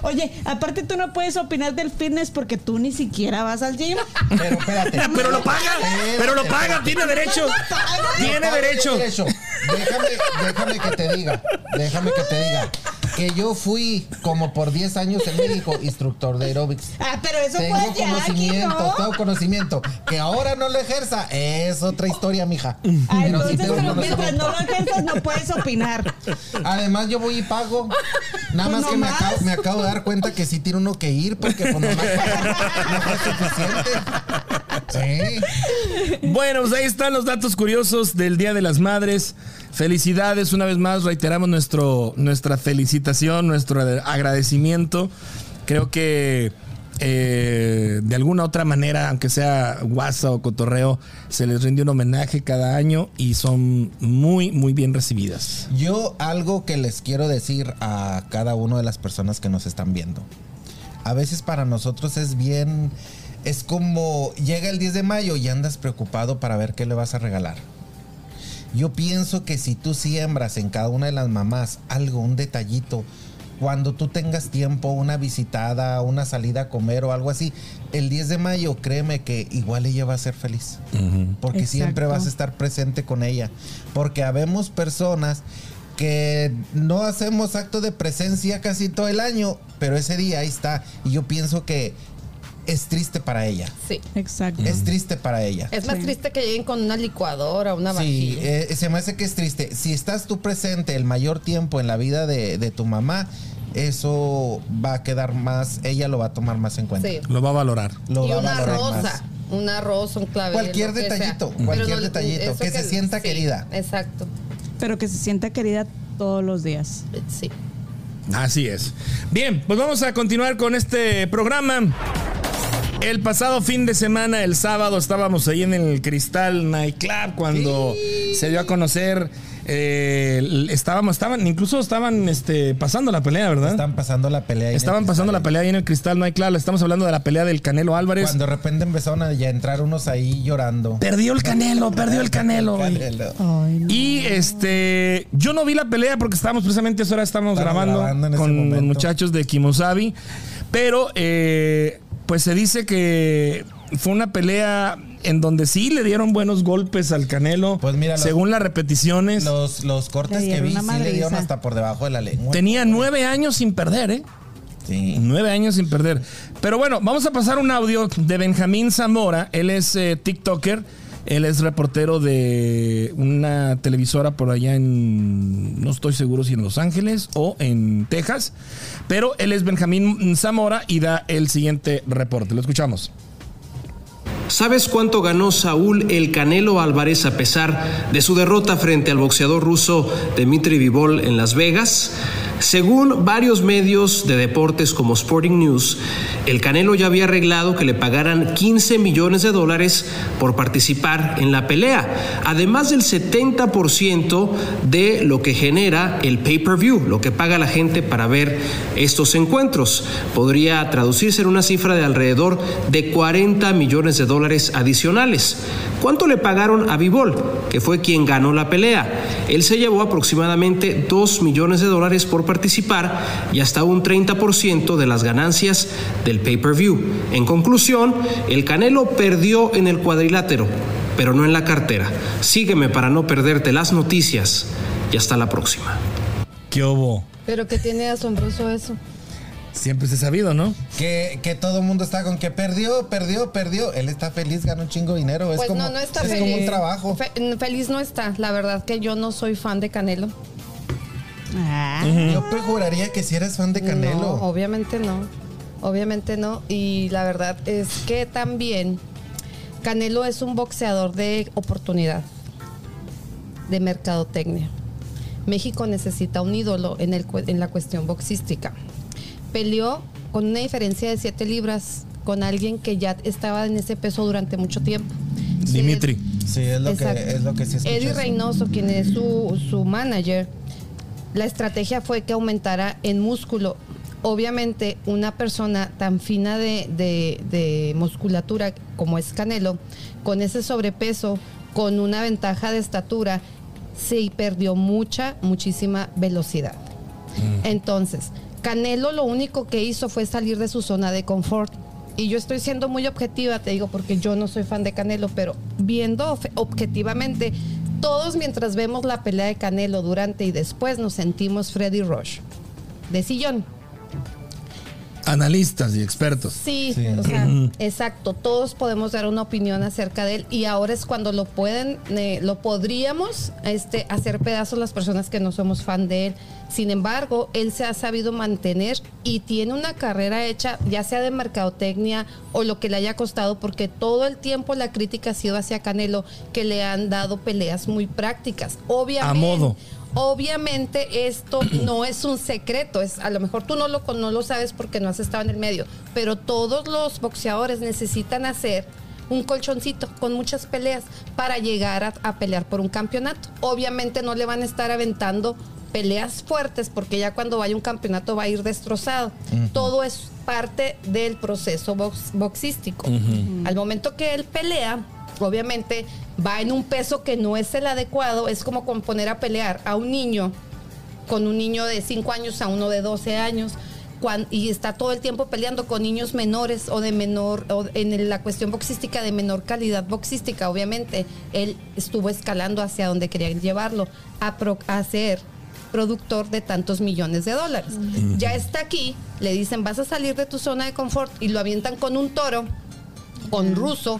Oye, aparte tú no puedes opinar del fitness porque tú ni siquiera vas al gym. Pero espérate. Pero lo paga, Espérate, pero lo espérate. paga, tiene derecho. Tiene Tiene derecho. Déjame, déjame que te diga, déjame que te diga que yo fui como por 10 años en México instructor de aerobics. Ah, pero eso Tengo fue aquí conocimiento, no. tengo conocimiento. Que ahora no lo ejerza, es otra historia, mija. Ah, Pero entonces, pero mientras no lo ejerzas, no puedes opinar. Además, yo voy y pago. Nada Pues más que me acabo, me acabo de dar cuenta que sí tiene uno que ir porque pues nomás no fue suficiente. Sí. Bueno, pues ahí están los datos curiosos del Día de las Madres. Felicidades, una vez más reiteramos nuestro, nuestra nuestro agradecimiento. Creo que eh, de alguna otra manera, aunque sea guasa o cotorreo, se les rinde un homenaje cada año y son muy, muy bien recibidas. Yo algo que les quiero decir a cada una de las personas que nos están viendo. A veces para nosotros es bien, es como llega el 10 de mayo y andas preocupado para ver qué le vas a regalar. Yo pienso que si tú siembras en cada una de las mamás algo, un detallito, cuando tú tengas tiempo, una visitada, una salida a comer o algo así, el 10 de mayo, créeme que igual ella va a ser feliz. Porque siempre vas a estar presente con ella. Porque habemos personas que no hacemos acto de presencia casi todo el año, pero ese día ahí está. Y yo pienso que es triste para ella. Sí. Exacto. Es triste para ella. Es más Sí. triste que lleguen con una licuadora, una Sí, vajilla. eh, se me hace que es triste. Si estás tú presente el mayor tiempo en la vida de, de tu mamá, eso va a quedar más, ella lo va a tomar más en cuenta. Sí. Lo va a valorar. Lo y va a una valorar rosa. más. Una rosa, un clavel. Cualquier detallito, cualquier detallito, que se sienta querida. Exacto. Pero que se sienta querida todos los días. Sí. Así es. Bien, pues vamos a continuar con este programa. El pasado fin de semana, el sábado, estábamos ahí en el Cristal Nightclub cuando se dio a conocer. Eh, estábamos, estaban, incluso estaban este, pasando la pelea, ¿verdad? Están pasando la pelea. ahí Estaban pasando la pelea ahí en el Cristal Nightclub. Estamos hablando de la pelea del Canelo Álvarez. Cuando de repente empezaron a ya entrar unos ahí llorando. Perdió el Canelo, perdió el Canelo. Canelo. Ay, no. Y este, yo no vi la pelea porque estábamos precisamente a esa hora estamos Estamos grabando, con los muchachos de Kimosabi, pero eh, pues se dice que fue una pelea en donde sí le dieron buenos golpes al Canelo, Pues mira, según las repeticiones. Los, los cortes que vi sí le dieron hasta por debajo de la lengua. Tenía nueve años sin perder, ¿eh? Sí. Nueve años sin perder. Pero bueno, vamos a pasar un audio de Benjamín Zamora. Él es eh, TikToker. Él es reportero de una televisora por allá en, no estoy seguro si en Los Ángeles o en Texas, pero él es Benjamín Zamora y da el siguiente reporte. Lo escuchamos. ¿Sabes cuánto ganó Saúl El Canelo Álvarez a pesar de su derrota frente al boxeador ruso Dmitry Vivol en Las Vegas? Según varios medios de deportes como Sporting News, el Canelo ya había arreglado que le pagaran 15 millones de dólares por participar en la pelea, además del 70% de lo que genera el pay-per-view, lo que paga la gente para ver estos encuentros. Podría traducirse en una cifra de alrededor de 40 millones de dólares adicionales. ¿Cuánto le pagaron a Vivol, que fue quien ganó la pelea? Él se llevó aproximadamente 2 millones de dólares por participar y hasta un 30% de las ganancias del pay-per-view. En conclusión, el Canelo perdió en el cuadrilátero, pero no en la cartera. Sígueme para no perderte las noticias y hasta la próxima. ¿Qué hubo? Pero que tiene asombroso eso. Siempre se ha sabido, ¿no? Que, que todo el mundo está con que perdió, perdió, perdió. Él está feliz, gana un chingo de dinero. Es Pues como, no, no está es feliz. como un trabajo. Fe- feliz no está. La verdad que yo no soy fan de Canelo. Ah, Yo te juraría que si eres fan de Canelo. No, obviamente no. Obviamente no. Y la verdad es que también Canelo es un boxeador de oportunidad, de mercadotecnia. México necesita un ídolo en, el, en la cuestión boxística. Peleó con una diferencia de 7 libras con alguien que ya estaba en ese peso durante mucho tiempo. Dimitri. Sí, es lo, que, es lo que sí. Eddie Reynoso, quien es su, su manager, la estrategia fue que aumentara en músculo obviamente una persona tan fina de, de- de musculatura como es Canelo, con ese sobrepeso, con una ventaja de estatura, se perdió mucha, muchísima velocidad. Entonces, Canelo lo único que hizo fue salir de su zona de confort. Y yo estoy siendo muy objetiva, te digo, porque yo no soy fan de Canelo, pero viendo objetivamente, todos mientras vemos la pelea de Canelo durante y después nos sentimos Freddy Rush. De sillón. Analistas y expertos. Sí, Sí. o sea, exacto. Todos podemos dar una opinión acerca de él y ahora es cuando lo pueden, eh, lo podríamos este, hacer pedazos las personas que no somos fan de él. Sin embargo, él se ha sabido mantener y tiene una carrera hecha, ya sea de mercadotecnia o lo que le haya costado, porque todo el tiempo la crítica ha sido hacia Canelo, que le han dado peleas muy prácticas. Obviamente. A modo. Obviamente esto no es un secreto, es a lo mejor tú no lo no lo sabes porque no has estado en el medio, pero todos los boxeadores necesitan hacer un colchoncito con muchas peleas para llegar a, a pelear por un campeonato. Obviamente no le van a estar aventando peleas fuertes porque ya cuando vaya un campeonato va a ir destrozado. Todo es parte del proceso box- boxístico. Al momento que él pelea, obviamente va en un peso que no es el adecuado, es como con poner a pelear a un niño con un niño de 5 años a uno de 12 años y está todo el tiempo peleando con niños menores o de menor, o en la cuestión boxística de menor calidad boxística, obviamente, él estuvo escalando hacia donde querían llevarlo, a, pro- a ser productor de tantos millones de dólares. Ya está aquí, le dicen, vas a salir de tu zona de confort y lo avientan con un toro, con ruso,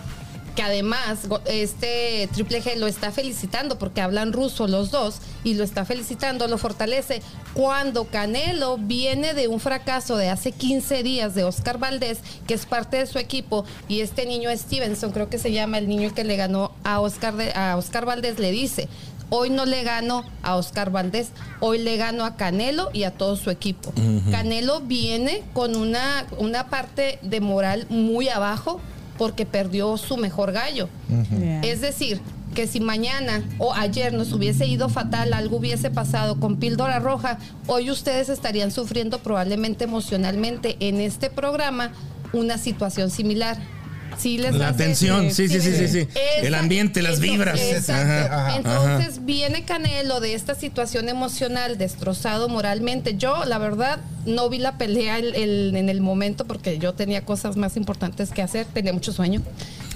que además este Triple G lo está felicitando porque hablan ruso los dos y lo está felicitando, lo fortalece. Cuando Canelo viene de un fracaso de hace 15 días de Oscar Valdés, que es parte de su equipo, y este niño Stevenson, creo que se llama el niño que le ganó a Oscar, de- a Oscar Valdés, le dice, Hoy no le gano a Oscar Valdés, hoy le gano a Canelo y a todo su equipo. Canelo viene con una, una parte de moral muy abajo porque perdió su mejor gallo. Yeah. Es decir, que si mañana o ayer nos hubiese ido fatal, algo hubiese pasado con píldora roja, hoy ustedes estarían sufriendo probablemente emocionalmente en este programa una situación similar. Sí les La tensión, sí, sí, sí, sí, El ambiente, las vibras. exacto. Entonces viene Canelo de esta situación emocional, destrozado moralmente. Yo, la verdad, no vi la pelea el- el- en el momento porque yo tenía cosas más importantes que hacer, tenía mucho sueño.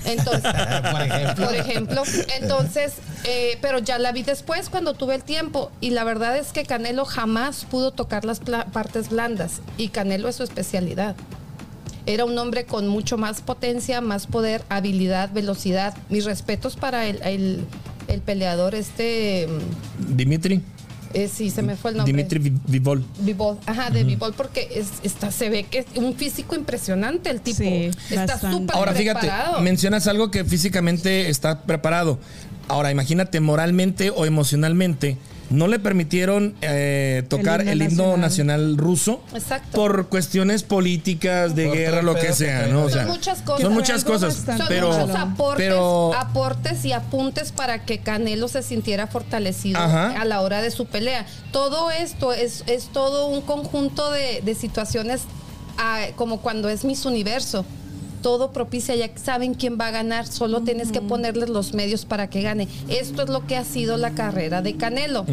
Entonces, Por ejemplo. por ejemplo. Entonces, eh, pero ya la vi después cuando tuve el tiempo. Y la verdad es que Canelo jamás pudo tocar las partes blandas. Y Canelo es su especialidad. Era un hombre con mucho más potencia, más poder, habilidad, velocidad. Mis respetos para el, el- el peleador este... Dimitri. eh, sí, se me fue el nombre. Dimitri Vi- Vivol. Bivol, ajá, de Bivol, porque es, está, se ve que es un físico impresionante el tipo. Sí, está súper Ahora fíjate, mencionas algo que físicamente está preparado. Ahora imagínate moralmente o emocionalmente. No le permitieron eh, tocar himno el himno nacional, nacional. ruso Exacto. por cuestiones políticas, de Por guerra, lo que sea, que ¿no? O trae. sea, Son muchas cosas. Son muchas cosas, Son muchos aportes, pero aportes y apuntes para que Canelo se sintiera fortalecido Ajá. a la hora de su pelea. Todo esto es, es todo un conjunto de, de situaciones ah, como cuando es Miss Universo. Todo propicia, ya saben quién va a ganar, solo tienes que ponerles los medios para que gane. Esto es lo que ha sido la carrera de Canelo.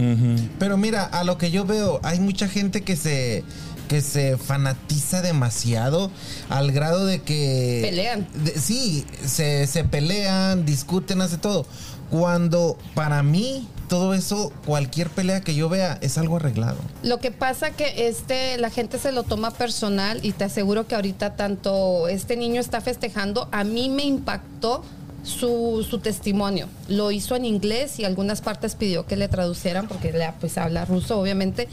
Pero mira, a lo que yo veo, hay mucha gente que se que se fanatiza demasiado al grado de que Pelean. de- sí, se, se pelean, discuten, hace todo. Cuando para mí todo eso, cualquier pelea que yo vea es algo arreglado. Lo que pasa que este la gente se lo toma personal y te aseguro que ahorita tanto este niño está festejando, a mí me impactó su, su testimonio. Lo hizo en inglés y algunas partes pidió que le traducieran porque él pues habla ruso obviamente.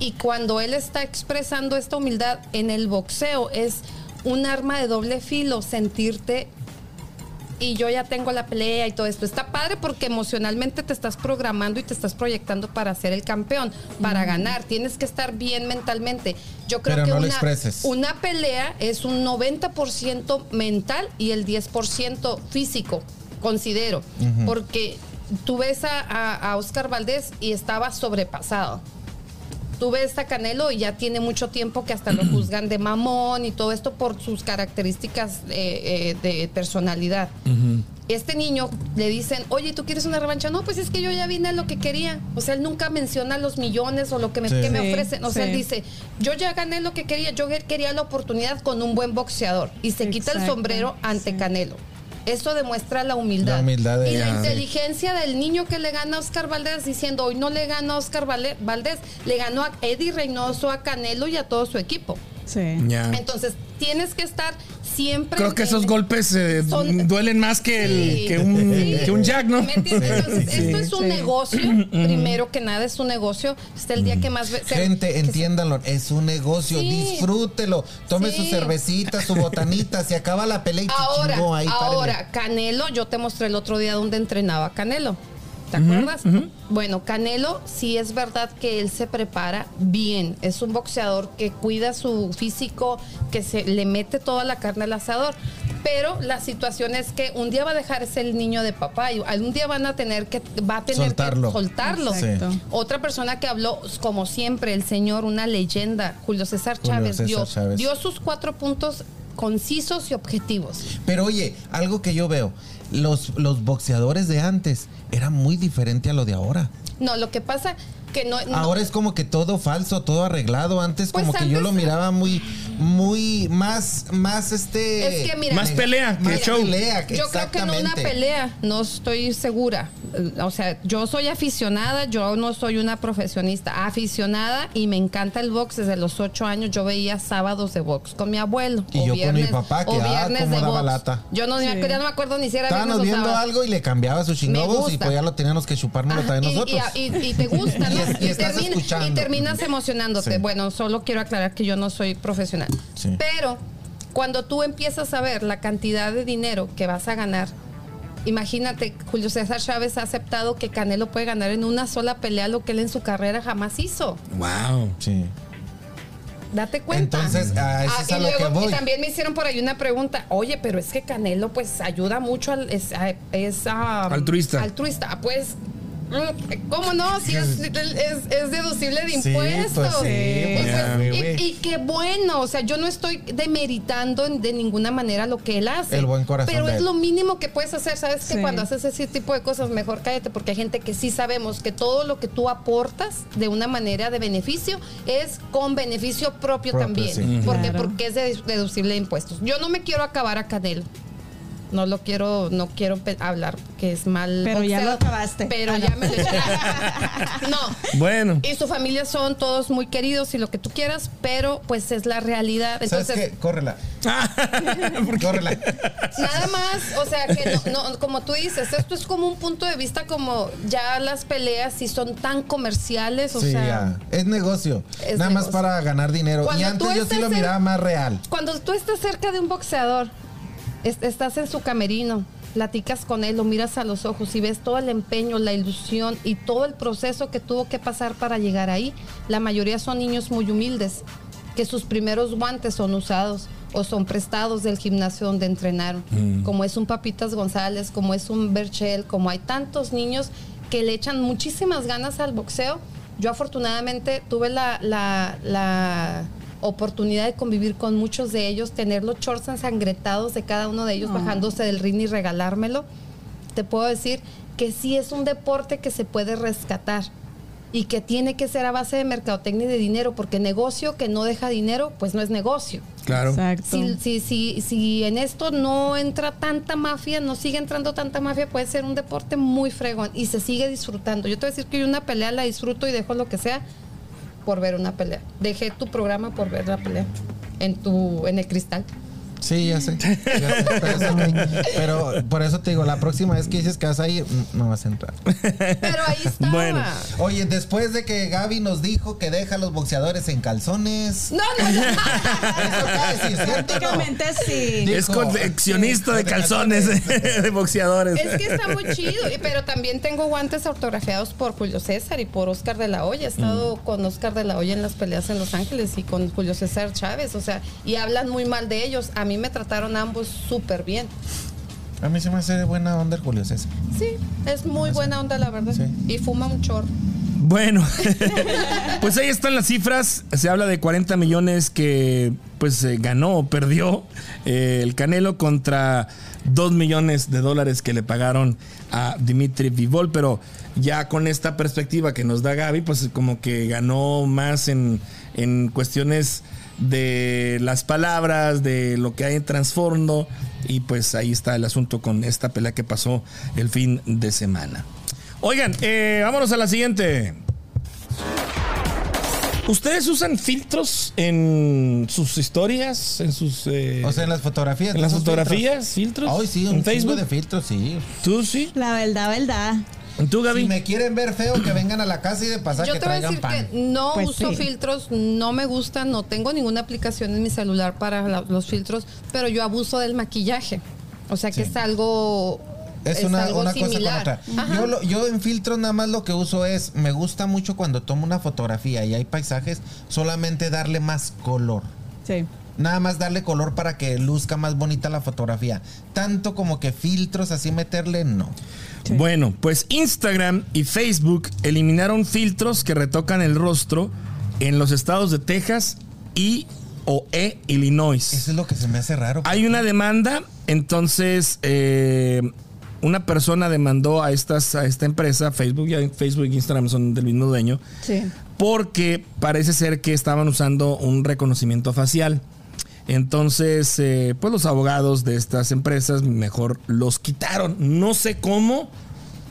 Y cuando él está expresando esta humildad en el boxeo es un arma de doble filo sentirte y yo ya tengo la pelea y todo esto. Está padre porque emocionalmente te estás programando y te estás proyectando para ser el campeón, para ganar. Tienes que estar bien mentalmente. Yo creo Pero que no una, una pelea es un 90% mental y el 10% físico, considero. Porque tú ves a, a- a Oscar Valdés y estaba sobrepasado. Tú ves a Canelo y ya tiene mucho tiempo que hasta lo juzgan de mamón y todo esto por sus características eh, eh, de personalidad. Este niño le dicen, oye, ¿tú quieres una revancha? No, pues es que yo ya vine a lo que quería. O sea, él nunca menciona los millones o lo que me, Sí. que me ofrecen. O sea, él dice, yo ya gané lo que quería, yo quería la oportunidad con un buen boxeador. Y se quita el sombrero ante sí. Canelo. Eso demuestra la humildad. La humildad de y la inteligencia del niño que le gana a Oscar Valdés diciendo, hoy no le gana a Oscar Valdés, le ganó a Eddie Reynoso, a Canelo y a todo su equipo. Sí. Entonces, tienes que estar siempre... Creo que en- esos golpes eh, Son- duelen más que, el, que, un, Sí. que un jack, ¿no? ¿Me entiendes? Entonces, esto es un Sí. negocio, primero que nada es un negocio. Hasta el día que más... ve- Gente, que entiéndanlo, es un negocio, Sí. disfrútelo, tome Sí. su cervecita, su botanita, se acaba la pelea y Ahora, ahí, párenle. ahora, Canelo, yo te mostré el otro día donde entrenaba Canelo. ¿Te acuerdas? Bueno, Canelo sí es verdad que él se prepara bien. Es un boxeador que cuida su físico, que se le mete toda la carne al asador. Pero la situación es que un día va a dejarse el niño de papá y algún día van a tener que va a tener Soltarlo. que soltarlo. Otra persona que habló, como siempre, el señor, una leyenda, Julio César Julio Chávez, César dio, Chávez. dio sus cuatro puntos concisos y objetivos. Pero oye, algo que yo veo, los, los boxeadores de antes eran muy diferente a lo de ahora. No, lo que pasa que no. no- Ahora es como que todo falso, todo arreglado. Antes Pues como que yo antes- lo miraba muy, muy más, más este. Es que mira- Más pelea que más show. pelea, que yo creo que en una pelea no estoy segura. O sea, yo soy aficionada, yo no soy una profesionista, aficionada y me encanta el box desde los ocho años. Yo veía sábados de box con mi abuelo. Y o yo con mi viernes- papá, que, o ah, viernes cómo de daba box. lata. Yo no, me Sí. acuerdo- ya no me acuerdo ni si era Estábamos viernes viendo sábado. algo y le cambiaba sus chingobos y pues ya lo teníamos que chupárnoslo también y- nosotros. Y, y- y te gusta, ¿no? Y es- y estás termina- escuchando. y terminas emocionándote. Sí. Bueno, solo quiero aclarar que yo no soy profesional. Sí. Pero cuando tú empiezas a ver la cantidad de dinero que vas a ganar, imagínate, Julio César Chávez ha aceptado que Canelo puede ganar en una sola pelea lo que él en su carrera jamás hizo. Wow. Sí. Date cuenta. Entonces, a eso Ah, es a y lo que luego, y también me hicieron por ahí una pregunta. Oye, pero es que Canelo, pues, ayuda mucho al. Es, a- es, ah, Altruista. Altruista. Ah, Pues. Mm, ¿Cómo no? Si es, es, es deducible de Sí, impuestos. pues sí, pues, y, qué bueno, o sea, yo no estoy demeritando de ninguna manera lo que él hace. El buen corazón Pero de es él. lo mínimo que puedes hacer, ¿sabes? Que cuando haces ese tipo de cosas, mejor cállate, porque hay gente que sí sabemos que todo lo que tú aportas de una manera de beneficio es con beneficio propio, Propio, también. sí. Ujú. Porque, Claro. porque es dedu- deducible de impuestos. Yo no me quiero acabar a Canelo. No lo quiero, no quiero hablar que es mal. Pero ya lo acabaste. Pero Ah, ya no. me lo No. Bueno. Y su familia son todos muy queridos y lo que tú quieras, pero pues es la realidad. ¿Sabes Entonces, qué? Córrela. ¿Por qué? Córrela. Nada más, o sea, que no, no, como tú dices, esto es como un punto de vista como ya las peleas si son tan comerciales, o sí, sea, ya. Es negocio. Es Nada más para ganar dinero. Cuando y antes yo sí lo en- miraba más real. cuando tú estás cerca de un boxeador, es- estás en su camerino, platicas con él, lo miras a los ojos y ves todo el empeño, la ilusión y todo el proceso que tuvo que pasar para llegar ahí. La mayoría son niños muy humildes, que sus primeros guantes son usados o son prestados del gimnasio donde entrenaron, como es un Papitas González, como es un Berchel, como hay tantos niños que le echan muchísimas ganas al boxeo. Yo afortunadamente tuve la, la, la oportunidad de convivir con muchos de ellos, tener los shorts ensangretados de cada uno de ellos bajándose del ring y regalármelo. Te puedo decir que sí es un deporte que se puede rescatar y que tiene que ser a base de mercadotecnia y de dinero, porque negocio que no deja dinero, pues no es negocio. Claro. Exacto. Si, si, si, si en esto no entra tanta mafia, no sigue entrando tanta mafia, puede ser un deporte muy fregón y se sigue disfrutando. Yo te voy a decir que yo una pelea la disfruto y dejo lo que sea por ver una pelea. Dejé tu programa por ver la pelea en tu en el cristal. Sí, ya sé. Ya sé, pero, eso me- pero por eso te digo, la próxima vez que dices que vas a ir, mm, no vas a entrar. Pero ahí estaba. Bueno. Oye, después de que Gaby nos dijo que deja a los boxeadores en calzones. No, no, no. ¿Eso qué decir, cierto o no? Prácticamente sí. Dijo- Es coleccionista de calzones de boxeadores. Es que está muy chido, y- pero también tengo guantes autografiados por Julio César y por Oscar de la Hoya. He estado con Oscar de la Hoya en las peleas en Los Ángeles y con Julio César Chávez, o sea, y hablan muy mal de ellos. A mí me trataron ambos súper bien. A mí se me hace buena onda el Julio César. Sí, es muy buena onda, la verdad. Sí. Y fuma un chorro. Bueno, pues ahí están las cifras. Se habla de 40 millones que pues eh, ganó o perdió eh, el Canelo contra 2 millones de dólares que le pagaron a Dimitri Vivol, pero ya con esta perspectiva que nos da Gaby, pues como que ganó más en, en cuestiones de las palabras, de lo que hay en trasfondo, y pues ahí está el asunto con esta pelea que pasó el fin de semana. Oigan, eh, vámonos a la siguiente. ¿Ustedes usan filtros en sus historias? En sus. eh, O sea, en las fotografías. ¿En las ¿esos fotografías? ¿Filtros? Ay, sí, ¿En un Facebook? Facebook de filtros, sí. ¿Tú sí? La verdad, verdad. ¿Tú, Gaby? Si me quieren ver feo, que vengan a la casa y de pasar Yo que te voy a traigan decir pan. que no Pues uso sí. filtros, no me gustan, no tengo ninguna aplicación en mi celular para la- los filtros, pero yo abuso del maquillaje. O sea que Sí. es algo. Es una, algo una cosa con similar. otra. Yo, lo- yo en filtros nada más lo que uso es, me gusta mucho cuando tomo una fotografía y hay paisajes, solamente darle más color. Sí. Nada más darle color para que luzca más bonita la fotografía. Tanto como que filtros así meterle, no. Sí. Bueno, pues Instagram y Facebook eliminaron filtros que retocan el rostro en los estados de Texas y o e Illinois. Eso es lo que se me hace raro. Hay una demanda, entonces eh, una persona demandó a estas a esta empresa, Facebook y Facebook e Instagram son del mismo dueño, Sí. porque parece ser que estaban usando un reconocimiento facial. Entonces, eh, pues los abogados de estas empresas mejor los quitaron. No sé cómo,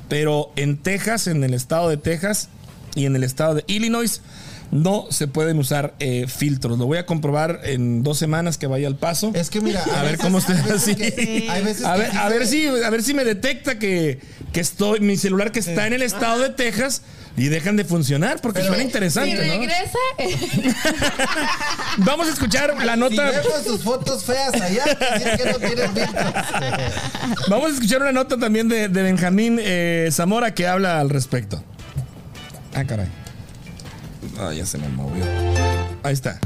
pero en Texas, en el estado de Texas y en el estado de Illinois, no se pueden usar eh, filtros. Lo voy a comprobar en dos semanas que vaya al paso. Es que mira, a, ver veces- cómo veces así. a ver si, a ver si me detecta que, que estoy, mi celular que está en el estado de Texas y dejan de funcionar, porque suena interesante, Si ¿no? regresa, Vamos a escuchar la Si nota. vemos sus fotos feas allá, que no tienen. Vamos a escuchar una nota también de, de Benjamín eh, Zamora que habla al respecto. Ah, caray. Ah, ya se me movió. Ahí está.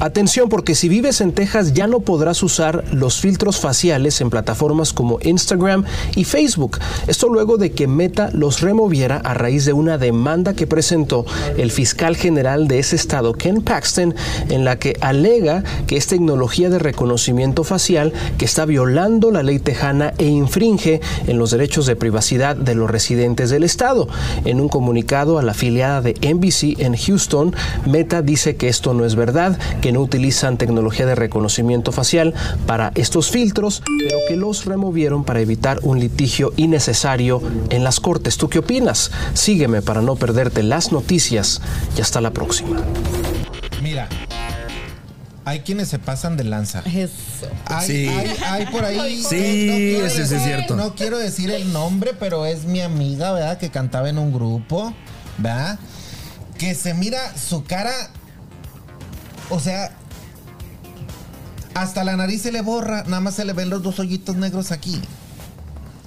Atención porque si vives en Texas ya no podrás usar los filtros faciales en plataformas como Instagram y Facebook. Esto luego de que Meta los removiera a raíz de una demanda que presentó el fiscal general de ese estado, Ken Paxton, en la que alega que es tecnología de reconocimiento facial que está violando la ley tejana e infringe en los derechos de privacidad de los residentes del estado. En un comunicado a la afiliada de NBC en Houston, Meta dice que esto no es verdad, que no utilizan tecnología de reconocimiento facial para estos filtros, pero que los removieron para evitar un litigio innecesario en las cortes. ¿Tú qué opinas? Sígueme para no perderte las noticias y hasta la próxima. Mira, hay quienes se pasan de lanza. Eso. Hay, Sí. hay, hay por ahí. Sí, quiero ese sí es cierto. No quiero decir el nombre, pero es mi amiga, ¿verdad? Que cantaba en un grupo, ¿verdad? Que se mira su cara. O sea. Hasta la nariz se le borra, nada más se le ven los dos hoyitos negros aquí.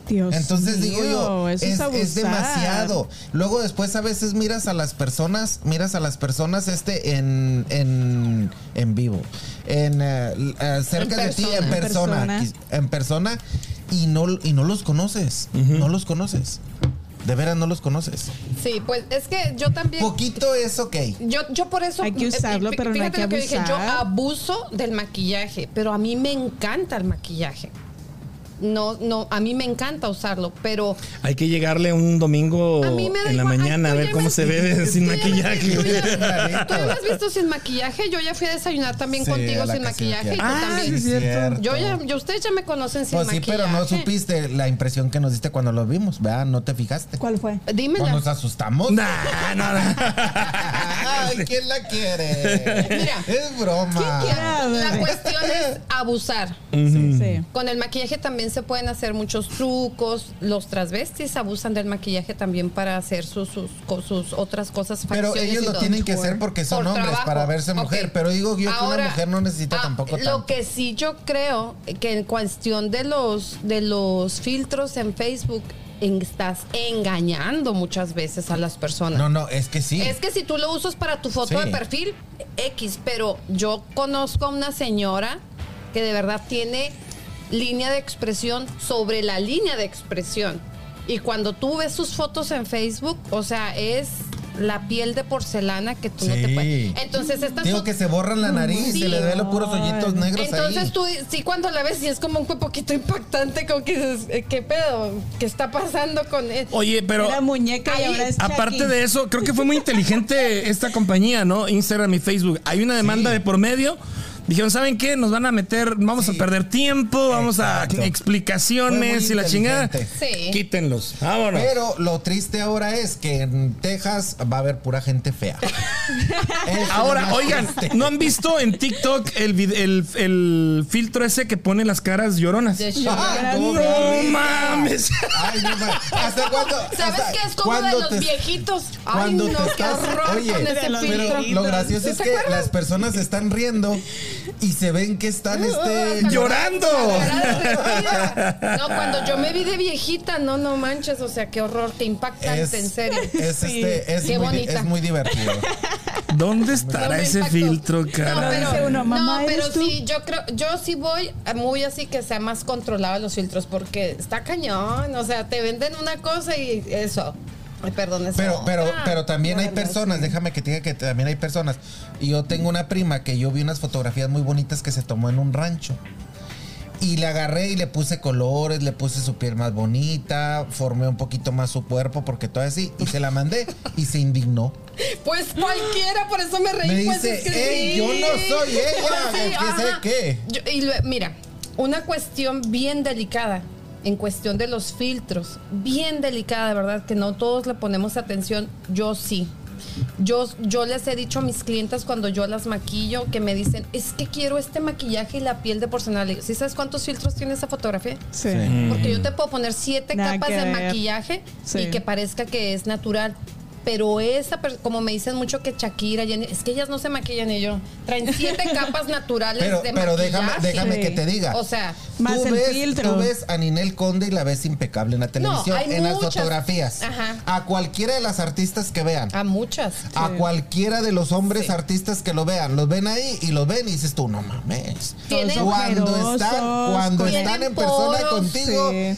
Dios Entonces digo yo, eso es, es, abusar. es demasiado. Luego después a veces miras a las personas, miras a las personas este en, en, en vivo, en eh, eh, cerca En de ti, en persona. persona, En persona. quiz- en persona, y no, y no los conoces, no los conoces. De veras no los conoces. Sí, pues es que yo también. Poquito es ok. Yo, yo por eso. Hay que eh, usarlo, fí- pero no hay fíjate que lo que dije, yo abuso del maquillaje, pero a mí me encanta el maquillaje. No, no, a mí me encanta usarlo, pero Hay que llegarle un domingo en la. Ay, mañana a ver cómo me- se ve sin maquillaje. Tú ya, tú ya me has visto sin maquillaje. Yo ya fui a desayunar también Sí, contigo sin maquillaje y tú Kiara. Ah, también. sí, es cierto. Yo ya, yo, ustedes ya me conocen sin Pues sí, maquillaje. pero no supiste la impresión que nos diste cuando los vimos, ¿verdad? No te fijaste. ¿Cuál fue? Dímela. Cuando nos asustamos. Nah, no, no. Ay, ¿quién la quiere? Mira. es broma. quiere? La cuestión es abusar. Sí, sí. Con el maquillaje también se pueden hacer muchos trucos. Los transvestis abusan del maquillaje también para hacer sus, sus, otras cosas. Pero ellos lo tienen que hacer porque son Por hombres, trabajo. para verse mujer. Pero digo yo que una mujer no necesita ah, tampoco Lo tanto. que sí yo creo que en cuestión de los, de los filtros en Facebook, en- estás engañando muchas veces a las personas. No, no, es que sí. Es que si tú lo usas para tu foto Sí. de perfil, X, pero yo conozco a una señora que de verdad tiene línea de expresión sobre la línea de expresión. Y cuando tú ves sus fotos en Facebook, o sea, es la piel de porcelana que tú no te Sí. puedes. Entonces estas Digo son- que se borran la nariz, Sí. se le ven los puros hoyitos negros entonces ahí. tú, sí, cuando la ves, y es como un poquito impactante, como que dices, eh, ¿qué pedo? ¿Qué está pasando con él? Oye, pero Era muñeca y ahora es aparte Chucky. de eso, creo que fue muy inteligente esta compañía, ¿no? Instagram y Facebook. Hay una demanda Sí. de por medio. Dijeron, ¿saben qué? Nos van a meter, vamos Sí. a perder tiempo, vamos Exacto. a explicaciones y la chingada. Sí. Quítenlos. Vámonos. Pero lo triste ahora es que en Texas va a haber pura gente fea. Ahora, oigan, triste. ¿no han visto en TikTok el, vid- el, el filtro ese que pone las caras lloronas? Ah, No mames. Ay, no mames. ¿Hasta cuándo? ¿Sabes hasta qué es como de los te- viejitos? Ay, Cuando no, te qué estás. horror Oye, con ese pero filtro. lo gracioso es ¿Te que las personas están riendo y se ven que están este, Llorando. No, cuando yo me vi de viejita, no, no manches, o sea, qué horror, qué impactante, Es, en serio. es, este, es, Qué muy, bonita. es muy divertido. ¿Dónde No estará ese impactó. filtro, No, cara? Dice pero, uno, "Mamá, no, pero ¿eres tú?" sí, yo creo, yo sí voy muy así que sea más controlado los filtros, porque está cañón, o sea, te venden una cosa y eso. Perdón, Pero, pero, pero también hay personas, sí. déjame que te diga que también hay personas. Y yo tengo una prima que yo vi unas fotografías muy bonitas que se tomó en un rancho. Y le agarré y le puse colores, le puse su piel más bonita, formé un poquito más su cuerpo porque todo así. Y se la mandé y se indignó. Pues cualquiera, por eso me reí. Me pues, dice, es que "Ey, sí. yo no soy ella, sí, que sé qué". Yo- y lo- mira, una cuestión bien delicada en cuestión de los filtros, bien delicada, de verdad, que no todos le ponemos atención, yo sí. Yo, yo les he dicho a mis clientes cuando yo las maquillo que me dicen, es que quiero este maquillaje y la piel de porcelana. Le digo, ¿Sí sabes cuántos filtros tiene esa fotografía? Sí. Porque yo te puedo poner siete Nada capas de ver. maquillaje Sí. y que parezca que es natural. Pero esa, como me dicen mucho que Shakira, es que ellas no se maquillan y yo. Traen siete capas naturales Pero, de pero déjame, maquillaje. déjame Sí. que te diga. O sea, Más tú el ves, filtro. Tú ves a Ninel Conde y la ves impecable en la televisión, hay en las fotografías. Ajá. A cualquiera de las artistas que vean. a muchas. A cualquiera de los hombres Sí. artistas que lo vean, los ven ahí y los ven y dices tú, no mames. Cuando están, cuando están en persona poros, contigo, Sí.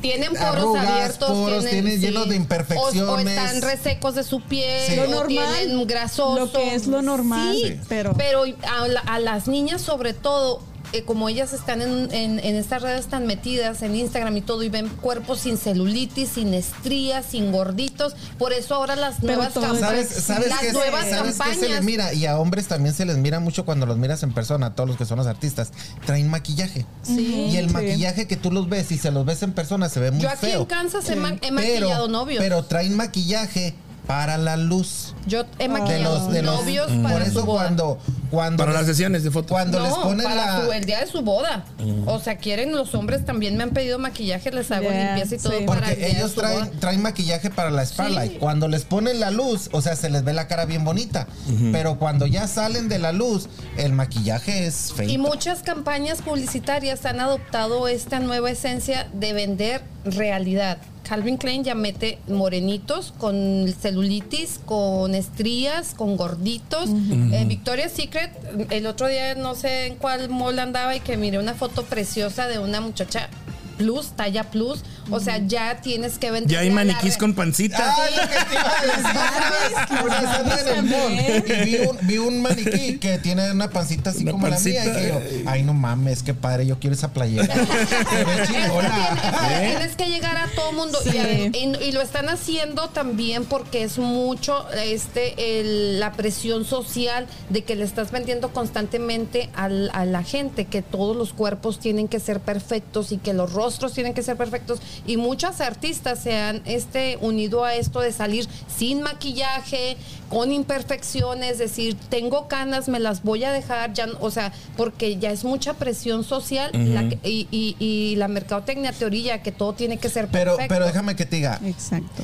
Tienen poros Arrugas, abiertos, poros, tienen llenos de imperfecciones. O, o están resecos de su piel, Sí. Lo o normal, tienen grasoso. lo que es lo normal, Sí, Sí. pero- pero a, la- a las niñas sobre todo, eh, como ellas están en, en- en estas redes tan metidas, en Instagram y todo, y ven cuerpos sin celulitis, sin estrías, sin gorditos, por eso ahora las Pero nuevas campañas, ¿Sabes, sabes las nuevas sabes se les mira? Y a hombres también se les mira mucho cuando los miras en persona, a todos los que son los artistas. Traen maquillaje. Sí. Y el Sí. maquillaje que tú los ves y se los ves en persona se ve muy Yo aquí feo. en Kansas he, ma- he pero, maquillado novios. pero traen maquillaje para la luz. Yo he De maquillado los, de los, novios por para eso su boda. cuando, cuando Para les- las sesiones de fotos. cuando les no, ponen para la su- el día de su boda. O sea, quieren los hombres también me han pedido maquillaje, les hago Ya, limpieza y todo para el Porque día de ellos boda. traen, traen maquillaje para la espalda Sí. y cuando les ponen la luz, o sea, se les ve la cara bien bonita. Pero cuando ya salen de la luz, el maquillaje es feo. Y muchas campañas publicitarias han adoptado esta nueva esencia de vender realidad. Calvin Klein ya mete morenitos con celulitis, con estrías, con gorditos. En Victoria's Secret, el otro día no sé en cuál mall andaba y que miré una foto preciosa de una muchacha plus, talla plus. O sea, ya tienes que vender. Ya hay maniquís con pancita. Ah, lo que te iba a decir. Una vez ando en el mall y vi un, vi un maniquí que tiene una pancita así Una como la mía. Y pancita. que yo, ay, no mames, qué padre, yo quiero esa playera. Chingona. Tienes que llegar a todo mundo y, Sí. a- y- y lo están haciendo también porque es mucho este el- la presión social de que le estás vendiendo constantemente al- a la gente que todos los cuerpos tienen que ser perfectos y que los rostros tienen que ser perfectos y muchas artistas se han este unido a esto de salir sin maquillaje con imperfecciones, es decir, tengo canas, me las voy a dejar, ya, no- o sea, porque ya es mucha presión social la que- y, y- y la mercadotecnia te orilla que todo tiene que ser Pero, perfecto. pero déjame que te diga, Exacto.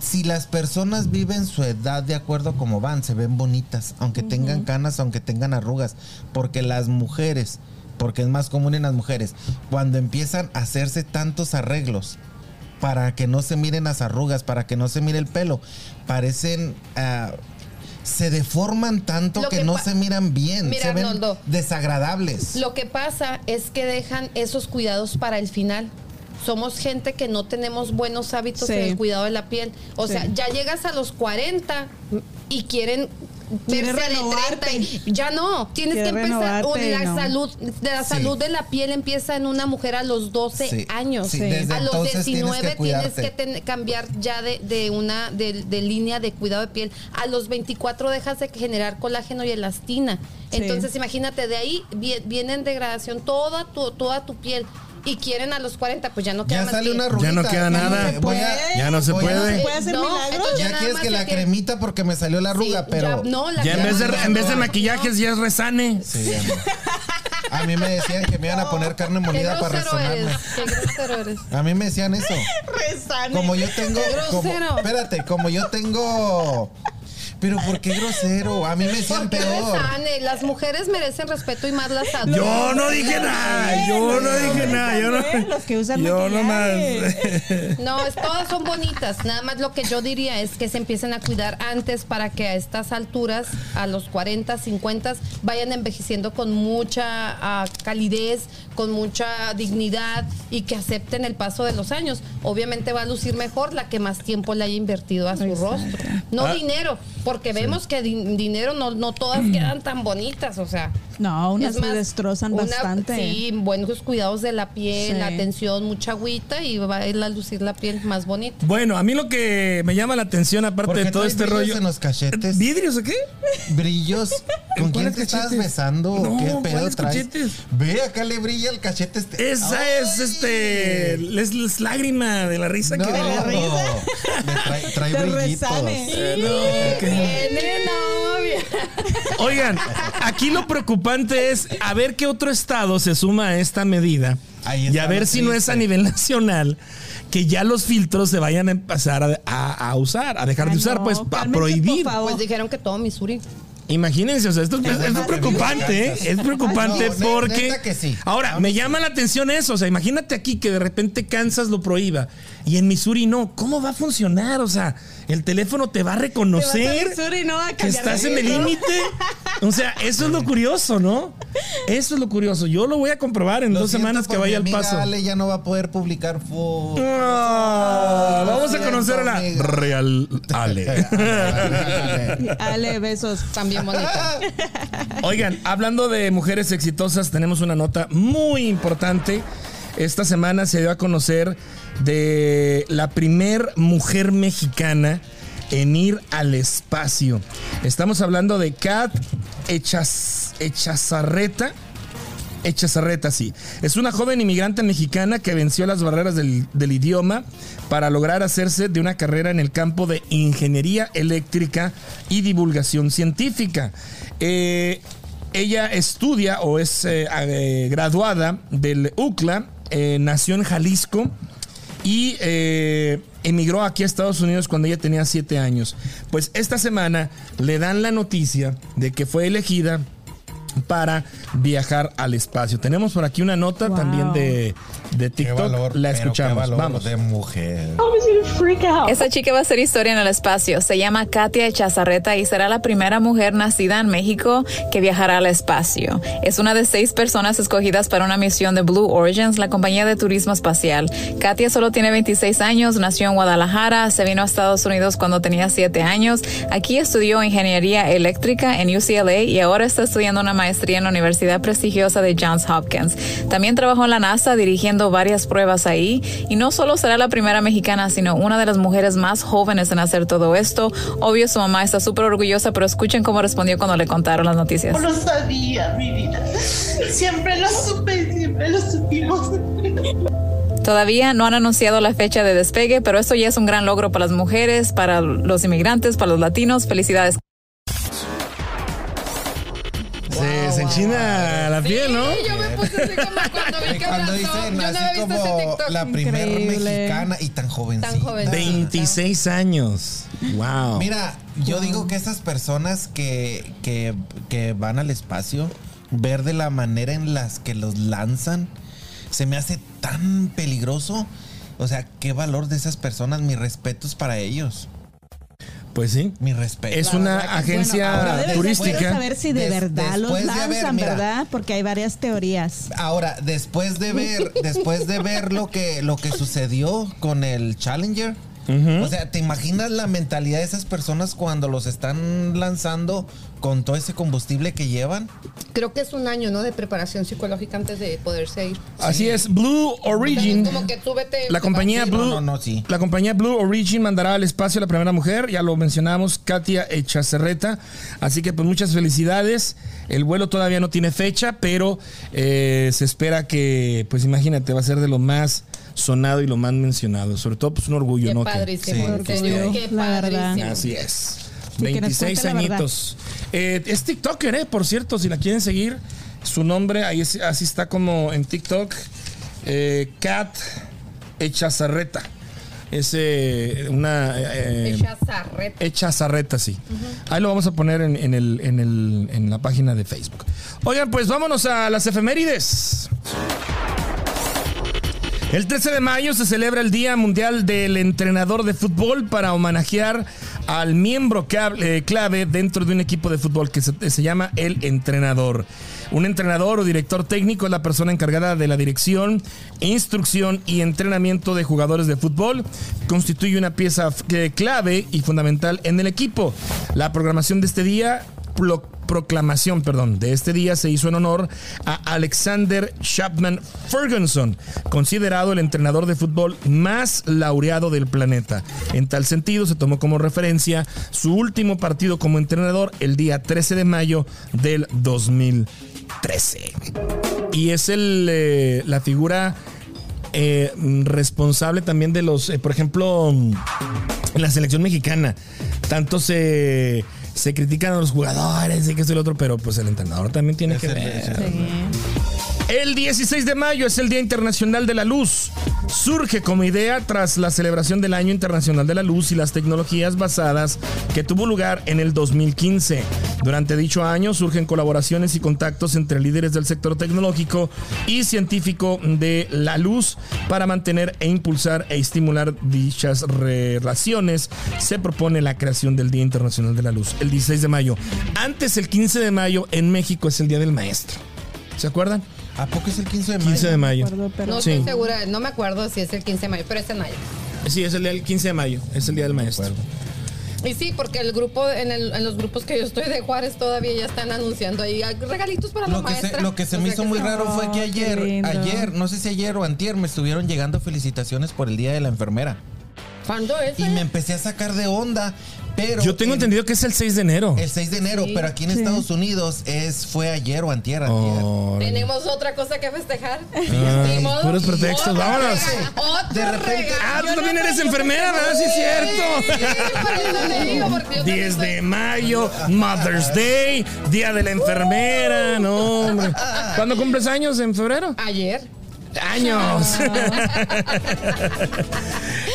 si las personas viven su edad de acuerdo como van, se ven bonitas, aunque tengan canas, aunque tengan arrugas, porque las mujeres, porque es más común en las mujeres, cuando empiezan a hacerse tantos arreglos para que no se miren las arrugas, para que no se mire el pelo, parecen ah, se deforman tanto que, que no se miran bien, Mira, se ven Arnoldo. desagradables. Lo que pasa es que dejan esos cuidados para el final. somos gente que no tenemos buenos hábitos Sí. en el cuidado de la piel. O Sí. sea, ya llegas a los 40 y quieren verse de renovarte. 30 y ya no, tienes que empezar o renovarte, la no. salud de la Sí. salud de la piel empieza en una mujer a los 12 Sí. años. Sí, A los entonces 19 tienes que ten- cambiar ya de, de una de, de línea de cuidado de piel. A los 24 dejas de generar colágeno y elastina. Entonces, imagínate, de ahí vie- viene en degradación toda tu, toda tu piel. Y quieren a los 40, pues ya no queda Ya más sale que- una arruguita. Ya no queda nada. Voy a- Ya no se voy a- puede. ¿Puede hacer No, milagros? entonces Ya quieres que la que- cremita porque me salió la arruga, Sí, pero. ya- no, la Ya en vez de, crema en vez de no. maquillajes ya es resane. Sí, ya no. A mí me decían que me iban a poner carne Qué molida para grosero qué grosero eres. A mí me decían eso. Resane. Como yo tengo. Como, grosero. espérate, como yo tengo. Pero ¿por qué grosero? A mí me decían peor. resane, las mujeres merecen respeto y más las adultas. Yo no dije nada, yo no dije nada, yo no. Los que usan Yo maquillaje. nomás. No, es- todas son bonitas. Nada más lo que yo diría es que se empiecen a cuidar antes para que a estas alturas, a los 40, 50, vayan envejeciendo con mucha ah, calidez, con mucha dignidad y que acepten el paso de los años. Obviamente va a lucir mejor la que más tiempo le haya invertido a su Exacto. rostro. No Ah. dinero, porque vemos que di- dinero no, no todas quedan tan bonitas, o sea. No, unas más, se destrozan una- bastante. Sí, buenos cuidados de la piel, Sí. la atención, mucha agüita y va a ir a lucir la piel más bonita. Bueno, a mí lo que me llama la atención, aparte ¿Por qué de todo este brillos rollo. en los cachetes? ¿Vidrios o qué? Brillos. ¿Con quién te cachetes? besando? No, ¿Qué pedo ¿cuáles traes? cachetes? Ve, acá le brilla el cachete este. Esa Ay. es este. Es, es lágrima de la risa No, que le risa. trae, trae brillitos. resane. Tiene novia. Oigan, aquí lo preocupante es a ver qué otro estado se suma a esta medida Ahí y a ver si no es a nivel nacional que ya los filtros se vayan a empezar a, a- a usar, a dejar de usar, no, pues a prohibir. por favor. Pues dijeron que todo Missouri. Imagínense, o sea, esto es, preocupante, ¿eh? Es preocupante No, porque... neta que sí. Ahora, me llama la atención eso, o sea, imagínate aquí que de repente Kansas lo prohíba y en Missouri no, ¿cómo va a funcionar? O sea, el teléfono te va a reconocer Missouri, ¿no? A que estás en el límite. O sea, eso es lo curioso, ¿no? Eso es lo curioso. Yo lo voy a comprobar en Lo dos semanas que vaya al paso. Ale ya no va a poder publicar fotos. Ah, vamos a conocer a la amiga. Real Ale. Ale, besos. También bonita. Oigan, hablando de mujeres exitosas, tenemos una nota muy importante. Esta semana se dio a conocer de la primer mujer mexicana en ir al espacio. Estamos hablando de Kat Echaz- Echazarreta. Echazarreta, sí. Es una joven inmigrante mexicana que venció las barreras del, del idioma para lograr hacerse de una carrera en el campo de ingeniería eléctrica y divulgación científica. Eh, ella estudia o es eh, eh, graduada del UCLA, eh, nació en Jalisco y eh, emigró aquí a Estados Unidos cuando ella tenía siete años. Pues esta semana le dan la noticia de que fue elegida para viajar al espacio. Tenemos por aquí una nota Wow. también de, de Qué TikTok. valor, la pero qué escuchamos. valor Vamos. de mujer. Esta chica va a hacer historia en el espacio. Se llama Katia Echazarreta y será la primera mujer nacida en México que viajará al espacio. Es una de seis personas escogidas para una misión de Blue Origins, la compañía de turismo espacial. Katia solo tiene 26 años, nació en Guadalajara, se vino a Estados Unidos cuando tenía 7 años. Aquí estudió ingeniería eléctrica en UCLA y ahora está estudiando una maestría en la Universidad prestigiosa de Johns Hopkins. También trabajó en la NASA dirigiendo varias pruebas ahí y no solo será la primera mexicana, sino una de las mujeres más jóvenes en hacer todo esto. Obvio, su mamá está súper orgullosa, pero escuchen cómo respondió cuando le contaron las noticias. No lo sabía, mi vida. Siempre lo supe, siempre lo supimos. Todavía no han anunciado la fecha de despegue, pero esto ya es un gran logro para las mujeres, para los inmigrantes, para los latinos. Felicidades. Se, se enchina la piel, ¿no? Sí, yo me puse así como cuando vi que cuando abrazó. dicen Yo no así había visto ese como TikTok. la primera Increíble. mexicana y tan jovencita. Tan jovencita. 26 años. Wow. Mira, yo digo que esas personas que, que, que van al espacio, ver de la manera en las que los lanzan, se me hace tan peligroso. O sea, qué valor de esas personas, mis respetos para ellos. Pues sí. Mi respeto. Es una Bueno, agencia ahora debes de turística. saber si de Des- verdad los después de haber, lanzan, mira. ¿verdad? Porque hay varias teorías. Ahora, después de ver, después de ver lo que, lo que sucedió con el Challenger, o sea, ¿te imaginas la mentalidad de esas personas cuando los están lanzando con todo ese combustible que llevan? Creo que es un año, ¿no? De preparación psicológica antes de poderse ir. Así es, Blue Origin. Como que tú vete. La compañía Blue, no, no, sí. la compañía Blue Origin mandará al espacio a la primera mujer, ya lo mencionamos, Katia Echacerreta. Así que pues muchas felicidades. El vuelo todavía no tiene fecha, pero eh, se espera que, pues imagínate, va a ser de lo más sonado y lo más mencionado. Sobre todo, pues un orgullo, Qué ¿no? Que- padrísimo. Sí, en sí, La verdad. padrísimo. Así es. Sí, que nos 26 cuente la verdad. añitos. Eh, es TikToker, ¿eh? Por cierto, si la quieren seguir, su nombre, ahí es- así está como en TikTok. Eh, Kat Echazarreta. Es eh, una... eh, Echa zarreta. Echazarreta, sí. Ahí lo vamos a poner en, en el, en, el- en la página de Facebook. Oigan, pues vámonos a las efemérides. El 13 de mayo se celebra el Día Mundial del Entrenador de Fútbol para homenajear al miembro eh, clave dentro de un equipo de fútbol que se, se llama el entrenador. Un entrenador o director técnico es la persona encargada de la dirección, instrucción y entrenamiento de jugadores de fútbol. Constituye una pieza clave y fundamental en el equipo. La programación de este día proclamación, perdón, de este día se hizo en honor a Alexander Chapman Ferguson, considerado el entrenador de fútbol más laureado del planeta. En tal sentido, se tomó como referencia su último partido como entrenador el día 13 de mayo del 2013. Y es el, eh, la figura eh, responsable también de los, eh, por ejemplo, en la selección mexicana. Tanto se, se critican a los jugadores y que esto y lo otro, pero pues el entrenador también tiene Es que el- ver. es el- El 16 de mayo es el Día Internacional de la Luz. Surge como idea tras la celebración del Año Internacional de la Luz y las tecnologías basadas que tuvo lugar en el 2015. Durante dicho año surgen colaboraciones y contactos entre líderes del sector tecnológico y científico de la luz para mantener e impulsar e estimular dichas relaciones. Se propone la creación del Día Internacional de la Luz el 16 de mayo. Antes, el 15 de mayo, en México es el Día del Maestro. ¿Se acuerdan? ¿A poco es el 15 de mayo? 15 de mayo. Acuerdo, No Sí. estoy segura, no me acuerdo si es el 15 de mayo, pero es en mayo. Sí, es el día del 15 de mayo. Es el día del maestro. Y sí, porque el grupo, en, el- en los grupos que yo estoy de Juárez todavía ya están anunciando ahí "Ay, regalitos para la Lo que, maestra. se, lo que se O me hizo que muy raro fue que ayer, ayer, no sé si ayer o antier, me estuvieron llegando felicitaciones por el Día de la Enfermera. ¿Cuándo es? Y eh? me empecé a sacar de onda, pero... Yo tengo en- entendido que es el 6 de enero. El 6 de enero, Sí. pero aquí en Estados Unidos es fue ayer o antier, antier. Órale. Tenemos otra cosa que festejar. Ay, modo. puros pretextos, vámonos. De repente-. Ah, tú también eres enfermera, ¿verdad? Sí, es cierto. Sí, por eso te digo, porque yo 10 también de mayo, Mother's Day, Día de la Enfermera, no, hombre. ¿Cuándo cumples años? ¿En febrero? Ayer. años.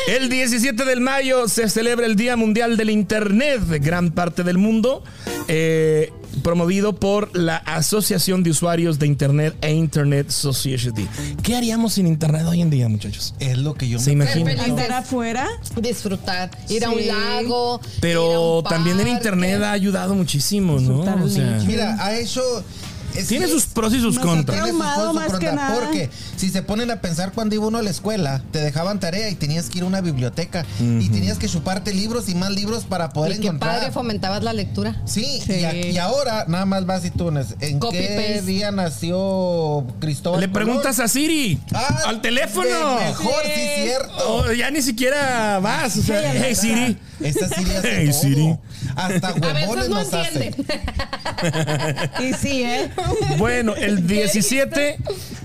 el 17 de mayo se celebra el Día Mundial del Internet de gran parte del mundo, eh, promovido por la Asociación de Usuarios de Internet e Internet Society. ¿Qué haríamos sin Internet hoy en día, muchachos? Es lo que yo ¿Se me imagina? Felices. Andar afuera. Disfrutar, ir a un lago. ir a Pero un también el. Internet ha ayudado muchísimo, ¿no? O sea. Mira, ha hecho. Es- tiene sus pros y sus contras. Tiene sus Traumado pros y sus más que contras, nada. Porque si se ponen a pensar cuando iba uno a la escuela, te dejaban tarea y tenías que ir a una biblioteca y tenías que chuparte libros y más libros para poder Y qué encontrar. padre fomentabas la lectura. Sí, Sí. Y, a- y ahora nada más vas y tú, ¿en Copy qué paste. día nació Cristóbal? Le preguntas Colón? a Siri, Ah, al teléfono. mejor, sí, Sí. cierto. Oh, ya ni siquiera vas. O sea, hey Siri. Esta Siri hace Hey, todo. Siri. Hasta A huevones veces no nos hace. entiende. Y sí, ¿eh? Bueno, el 17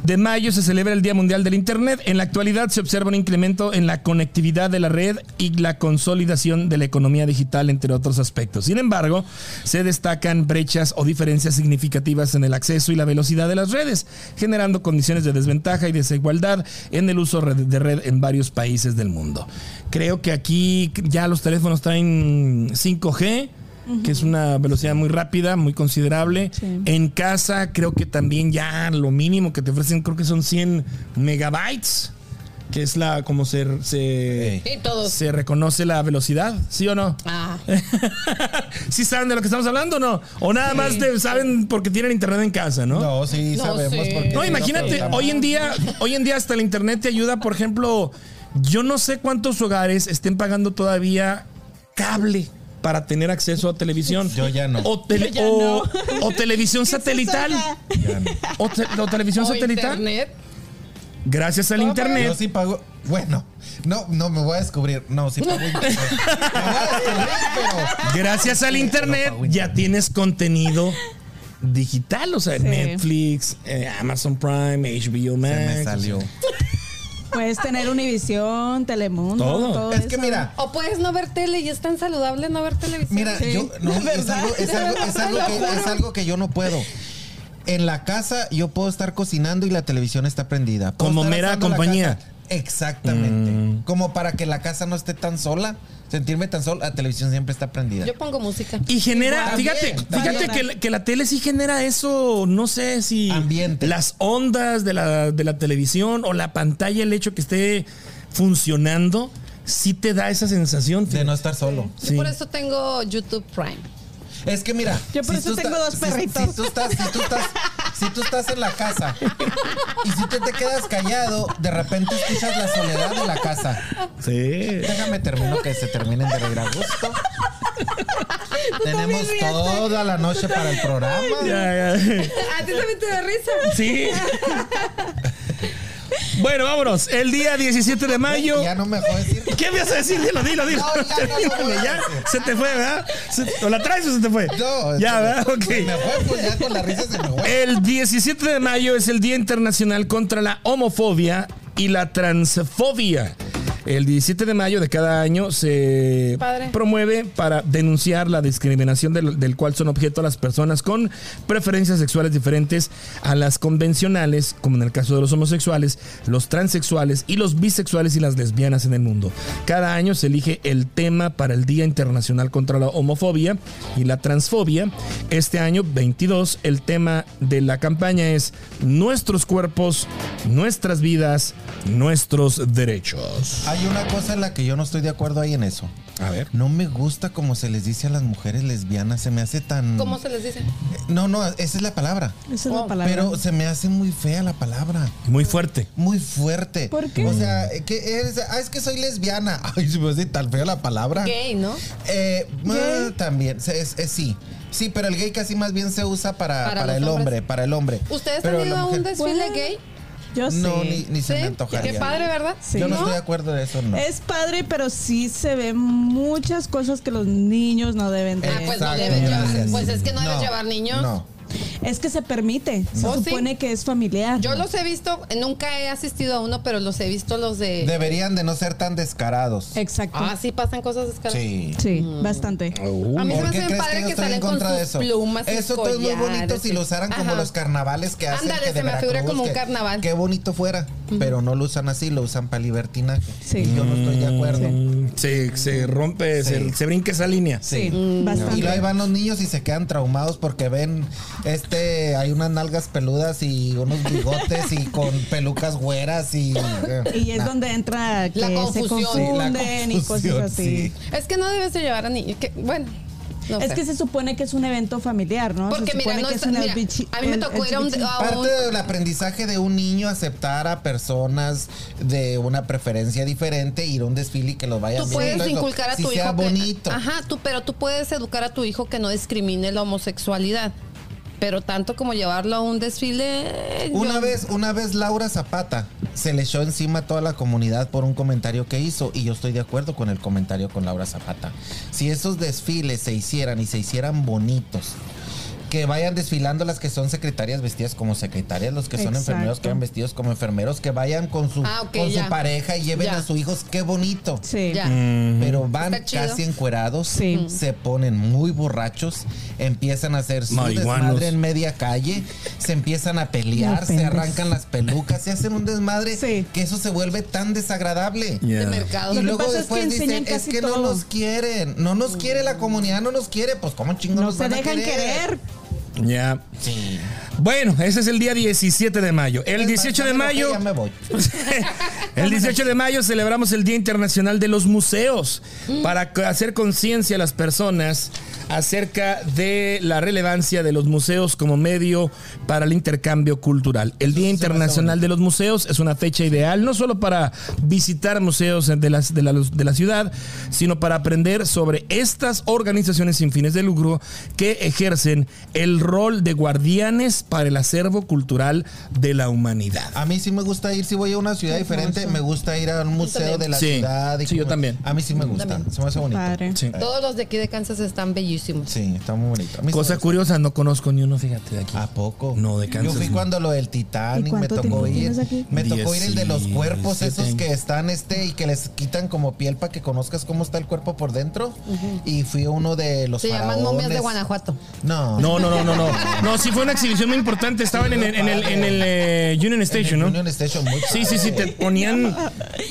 de mayo se celebra el Día Mundial del Internet. En la actualidad se observa un incremento en la conectividad de la red y la consolidación de la economía digital, entre otros aspectos. Sin embargo, se destacan brechas o diferencias significativas en el acceso y la velocidad de las redes, generando condiciones de desventaja y desigualdad en el uso de red en varios países del mundo. Creo que aquí ya los teléfonos traen 5G. que es una velocidad muy rápida, muy considerable. Sí. En casa creo que también ya lo mínimo que te ofrecen creo que son 100 megabytes. que es la como se se, todos. se reconoce la velocidad, ¿sí o no? Ah. ¿Sí saben de lo que estamos hablando o no? O nada más te- saben porque tienen internet en casa, ¿no? No, sí, No sabemos. porque No, imagínate, hoy en día, hoy en día hasta el internet te ayuda, por ejemplo, yo no sé cuántos hogares estén pagando todavía cable para tener acceso a televisión. Yo ya no. O, tele- Yo ya o- no. o televisión ¿Qué es eso, satelital. Ya no. O, te- o televisión O satelital. internet. Gracias al Yo internet. sí pago. Bueno, no, no me voy a descubrir. No, sí pago internet. Me voy a descubrir, pero. Gracias al internet ya tienes contenido digital, o sea, Sí. Netflix, eh, Amazon Prime, HBO Max. Se me salió. Puedes tener Univisión, Telemundo, Todo. todo. Es que mira, O puedes no ver tele y es tan saludable no ver televisión. Mira, Sí, yo no, es, algo, es, algo, es algo que, es algo que yo no puedo. En la casa yo puedo estar cocinando y la televisión está prendida. Puedo Como mera compañía. Mm. Exactamente. Como para que la casa no esté tan sola, sentirme tan sola, la televisión siempre está prendida. Yo pongo música. Y genera, Igual. fíjate, También, fíjate también. que, la- que la tele sí genera eso, no sé si Ambiente. las ondas de la, de la televisión o la pantalla, el hecho que esté funcionando, sí te da esa sensación. de no estar solo. Yo Sí. por eso tengo YouTube Prime. Es que mira, Yo por eso tú tengo dos si- perritos. Si, tú estás, si, tú estás, si tú estás en la casa y si tú te quedas callado, de repente escuchas la soledad de la casa. Sí. Déjame termino que se terminen de reír a gusto. Tenemos toda la noche para el programa. Ya, ya. ¿A ti también te da risa? Sí. Bueno, vámonos. El día 17 de mayo. Ya no me decir. ¿Qué me vas a decir? Dilo, dilo, dilo. No, ya no Ya, se te fue, ¿verdad? ¿O la traes o se te fue? No, Ya, ¿verdad? Ok. Me fue, pues ya con la risa se me fue. El 17 de mayo es el Día Internacional contra la Homofobia y la Transfobia. El 17 de mayo de cada año se Padre. promueve para denunciar la discriminación del, del cual son objeto las personas con preferencias sexuales diferentes a las convencionales, como en el caso de los homosexuales, los transexuales y los bisexuales y las lesbianas en el mundo. Cada año se elige el tema para el Día Internacional contra la Homofobia y la Transfobia. Este año 22 el tema de la campaña es Nuestros cuerpos, nuestras vidas, nuestros derechos. Hay una cosa en la que yo no estoy de acuerdo ahí en eso. A ver. No me gusta como se les dice a las mujeres lesbianas. Se me hace tan. ¿Cómo se les dice? No, no, esa es la palabra. Esa es Oh, la palabra. Pero se me hace muy fea la palabra. Muy fuerte. Muy fuerte. ¿Por qué? O sea, que es, ah, es que soy lesbiana. Ay, se me hace tan fea la palabra. Gay, ¿no? Eh, ¿Gay? ah, también, es, es- sí. Sí, pero el gay casi más bien se usa para, Para el hombre, para el hombre. ¿Ustedes Pero han ido a un desfile Bueno. gay? Yo sí. No, ni, ni se ¿Sí? me antojaría. Qué padre, ¿verdad? Sí. Yo no ¿No? estoy de acuerdo de eso, no. Es padre, pero sí se ven muchas cosas que los niños no deben de. Ah, pues no deben llevar. Pues es que no debes llevar niños. No. Es que se permite. Se ¿Oh, sí? supone que es familiar. Yo los he visto, nunca he asistido a uno, pero los he visto los de. Deberían de no ser tan descarados. Exacto. Ah, sí pasan cosas descaradas. Sí. Sí, bastante. A mí se ¿Por me hace que padre que, en salen con sus eso? plumas, Eso todo es muy bonito si y- lo usaran como los carnavales que hacen Ándale, que de se me figura como un que- carnaval. Qué bonito fuera, pero no lo usan así, lo usan para libertinaje. Sí. Y yo no estoy de acuerdo. Mm, Se, se rompe, Sí. se, se brinca esa línea. Sí, Y bastante. ahí van los niños y se quedan traumados porque ven, este, hay unas nalgas peludas y unos bigotes y con pelucas güeras y... eh, Y es nah. donde entra que La se confusión. Sí, la confunden y cosas así. sí. Es que no debes de llevar a niños. que- Bueno, no Es sé. que se supone que es un evento familiar, ¿no? Porque se mira, no que está- es mira, a mí me tocó ir a un, LGBT. a un- Parte del aprendizaje de un niño aceptar a personas de una preferencia diferente, ir a un desfile y que los vayan Tú viendo, puedes eso. inculcar a Si tu sea hijo que- bonito. ajá, tú, pero tú puedes educar a tu hijo que no discrimine la homosexualidad. Pero tanto como llevarlo a un desfile. Una yo- vez, una vez Laura Zapata se le echó encima a toda la comunidad por un comentario que hizo y yo estoy de acuerdo con el comentario con Laura Zapata. Si esos desfiles se hicieran y se hicieran bonitos, que vayan desfilando las que son secretarias vestidas como secretarias, los que son Exacto. enfermeros que vayan vestidos como enfermeros, que vayan con su, Ah, con su pareja y lleven Ya. a sus hijos, qué bonito. Sí. Ya. Pero van casi encuerados, Sí. se ponen muy borrachos, empiezan a hacer su Marihuanos. desmadre en media calle, se empiezan a pelear, No, se arrancan las pelucas, se hacen un desmadre Sí. que eso se vuelve tan desagradable. Yeah. De mercado. Y Lo luego es después que dicen, es que no nos quieren, no nos quiere la comunidad, no nos quiere, pues cómo chingos No nos se van a dejan querer? querer. Ya. Sí. Bueno, ese es el día 17 de mayo. El 18 de mayo. Ya me voy. El 18 de mayo celebramos el Día Internacional de los Museos para c- hacer conciencia a las personas acerca de la relevancia de los museos como medio para el intercambio cultural. El Día Internacional de los Museos es una fecha ideal no solo para visitar museos de, las, de, la, de la ciudad, sino para aprender sobre estas organizaciones sin fines de lucro que ejercen el rol de guardianes para el acervo cultural de la humanidad. A mí sí me gusta ir, si voy a una ciudad diferente, me gusta ir a un museo de la Sí, ciudad. y sí, yo también. A mí sí me gusta, se me hace bonito. Padre. Sí. Todos los de aquí de Kansas están bellísimos. Sí, está muy bonito. A mí sí Cosa curiosa, no conozco ni uno, fíjate, de aquí. ¿A poco? No, de Kansas, Yo fui no. cuando lo del ¿Y Titanic me tocó ir. Me tocó ir el de los cuerpos esos que están este y que les quitan como piel para que conozcas cómo está el cuerpo por dentro. Y fui uno de los Se llaman momias de faraones. Guanajuato. No. No, no, no, no, no. No, sí fue una exhibición muy importante. Estaban en el, en el, en el, eh, Union En el Station, ¿no? Union Station, muy Sí, sí, sí. Te ponían,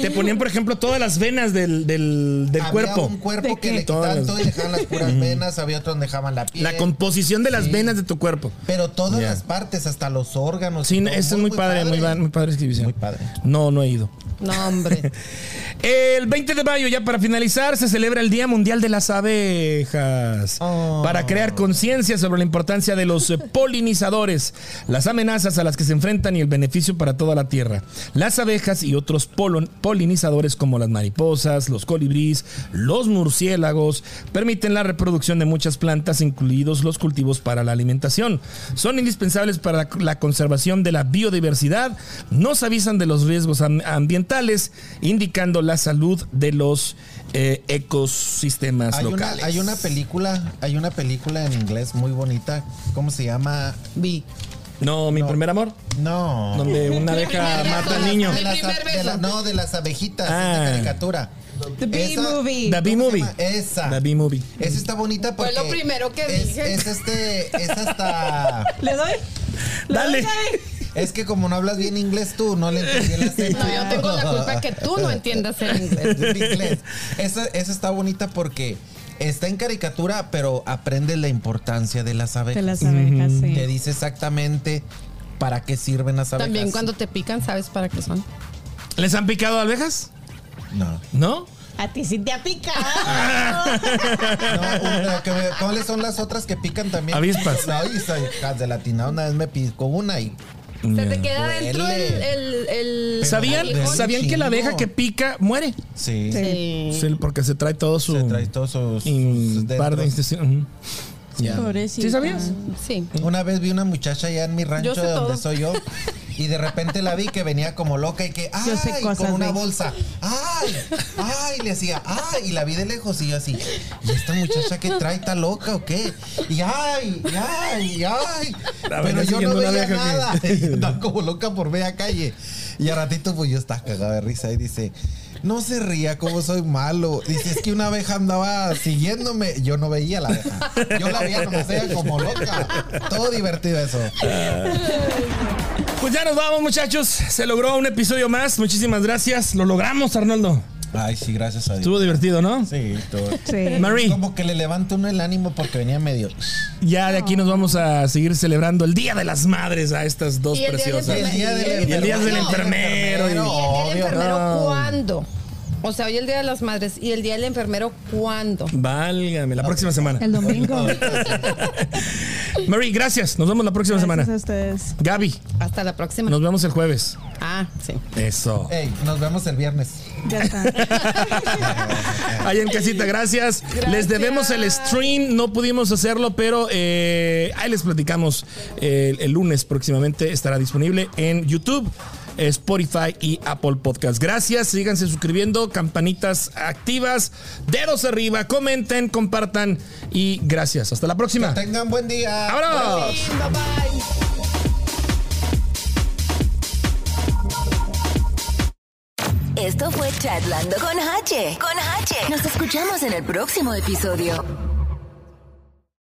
te ponían, por ejemplo, todas las venas del, del, del Había cuerpo. un cuerpo ¿De que le quitaban todo y dejaban las puras venas, había otros donde dejaban la piel. La composición de las Sí. venas de tu cuerpo. Pero todas Ya. las partes, hasta los órganos. Sí, y todo, eso es muy padre, muy, muy padre exhibición. Muy padre. No, no he ido. No, hombre. El 20 de mayo, ya para finalizar, se celebra el Día Mundial de las Abejas. Oh. Para crear conciencia sobre la importancia de los eh, polinizadores, las amenazas a las que se enfrentan y el beneficio para toda la tierra. Las abejas y otros polon- polinizadores como las mariposas, los colibríes, los murciélagos, permiten la reproducción de muchas plantas, incluidos los cultivos para la alimentación. Son indispensables para la conservación de la biodiversidad, nos avisan de los riesgos am- ambientales, indicando la salud de los eh, ecosistemas Hay una, locales. hay una película, hay una película en inglés muy bonita. ¿Cómo se llama? Vi. No, mi No. primer amor, No. donde una abeja mata al niño. De las, de la- no, de las abejitas, Ah. esta caricatura. The Bee Esa- Movie. The Bee ¿cómo se Movie. llama? Esa. The Bee Movie. Esa está bonita porque. Fue lo primero que es, dije. Es este. Es hasta. ¿Le doy? ¿Le Dale. doy? Es que como no hablas bien inglés tú, no le entendí el acento. No, yo tengo la culpa que tú no entiendas el inglés. El inglés. Esa, esa está bonita porque está en caricatura, pero aprendes la importancia de las abejas. De las abejas, sí. Te dice exactamente para qué sirven las abejas. También cuando te pican, ¿sabes para qué son? ¿Les han picado abejas? No. ¿No? A ti sí te ha picado. No, ¿Cuáles son las otras que pican también? Avispas. Hijas de latina. Una vez me picó una y. Se te queda Duele. dentro el... el, el- ¿Sabían, ¿sabían que la abeja que pica muere? Sí. Sí. Sí, porque se trae todo su... Se trae todos sus. sus par de intestinos. Pobrecita. ¿Sí sabías? Sí. Una vez vi una muchacha allá en mi rancho de donde todo. soy yo y de repente la vi que venía como loca y que ay Yo sé cosas con una de- bolsa ay ay le hacía ay y la vi de lejos y yo así y esta muchacha que trae está loca o qué y ay y ay y ay La pero yo no veía nada. Como loca por media calle. Y a ratito pues yo estaba cagada de risa y dice no se ría como soy malo. Dice, es que una abeja andaba siguiéndome. Yo no veía la abeja. Yo la veía nomás ella como loca. Todo divertido eso. Pues ya nos vamos, muchachos. Se logró un episodio más. Muchísimas gracias. Lo logramos, Arnoldo. Ay, sí, gracias a Dios. Estuvo divertido, ¿no? Sí, todo. Sí. Marie, Como que le levanta uno el ánimo porque venía medio. ya de aquí nos vamos a seguir celebrando el Día de las Madres a estas dos Y el Día del preciosas. Y el día del Y el día del enfermero. ¿Y el día del enfermero No. cuándo? O sea, hoy el día de las madres. ¿Y el día del enfermero cuándo? Válgame, la próxima semana. El domingo. Marie, gracias. Nos vemos la próxima Gracias a semana. ustedes. Gaby, Hasta la próxima. nos vemos el jueves. Ah, sí. Eso. Ey, nos vemos el viernes. Ya está. Ahí en casita, gracias. Les debemos el stream, no pudimos hacerlo, pero eh, ahí les platicamos. eh, el lunes próximamente estará disponible en YouTube. Spotify y Apple Podcast. Gracias, síganse suscribiendo, campanitas activas, dedos arriba, comenten, compartan y gracias. Hasta la próxima. Tengan buen día. ¡Vámonos! Bye bye. Esto fue Chatlando con H. Con H. Nos escuchamos en el próximo episodio.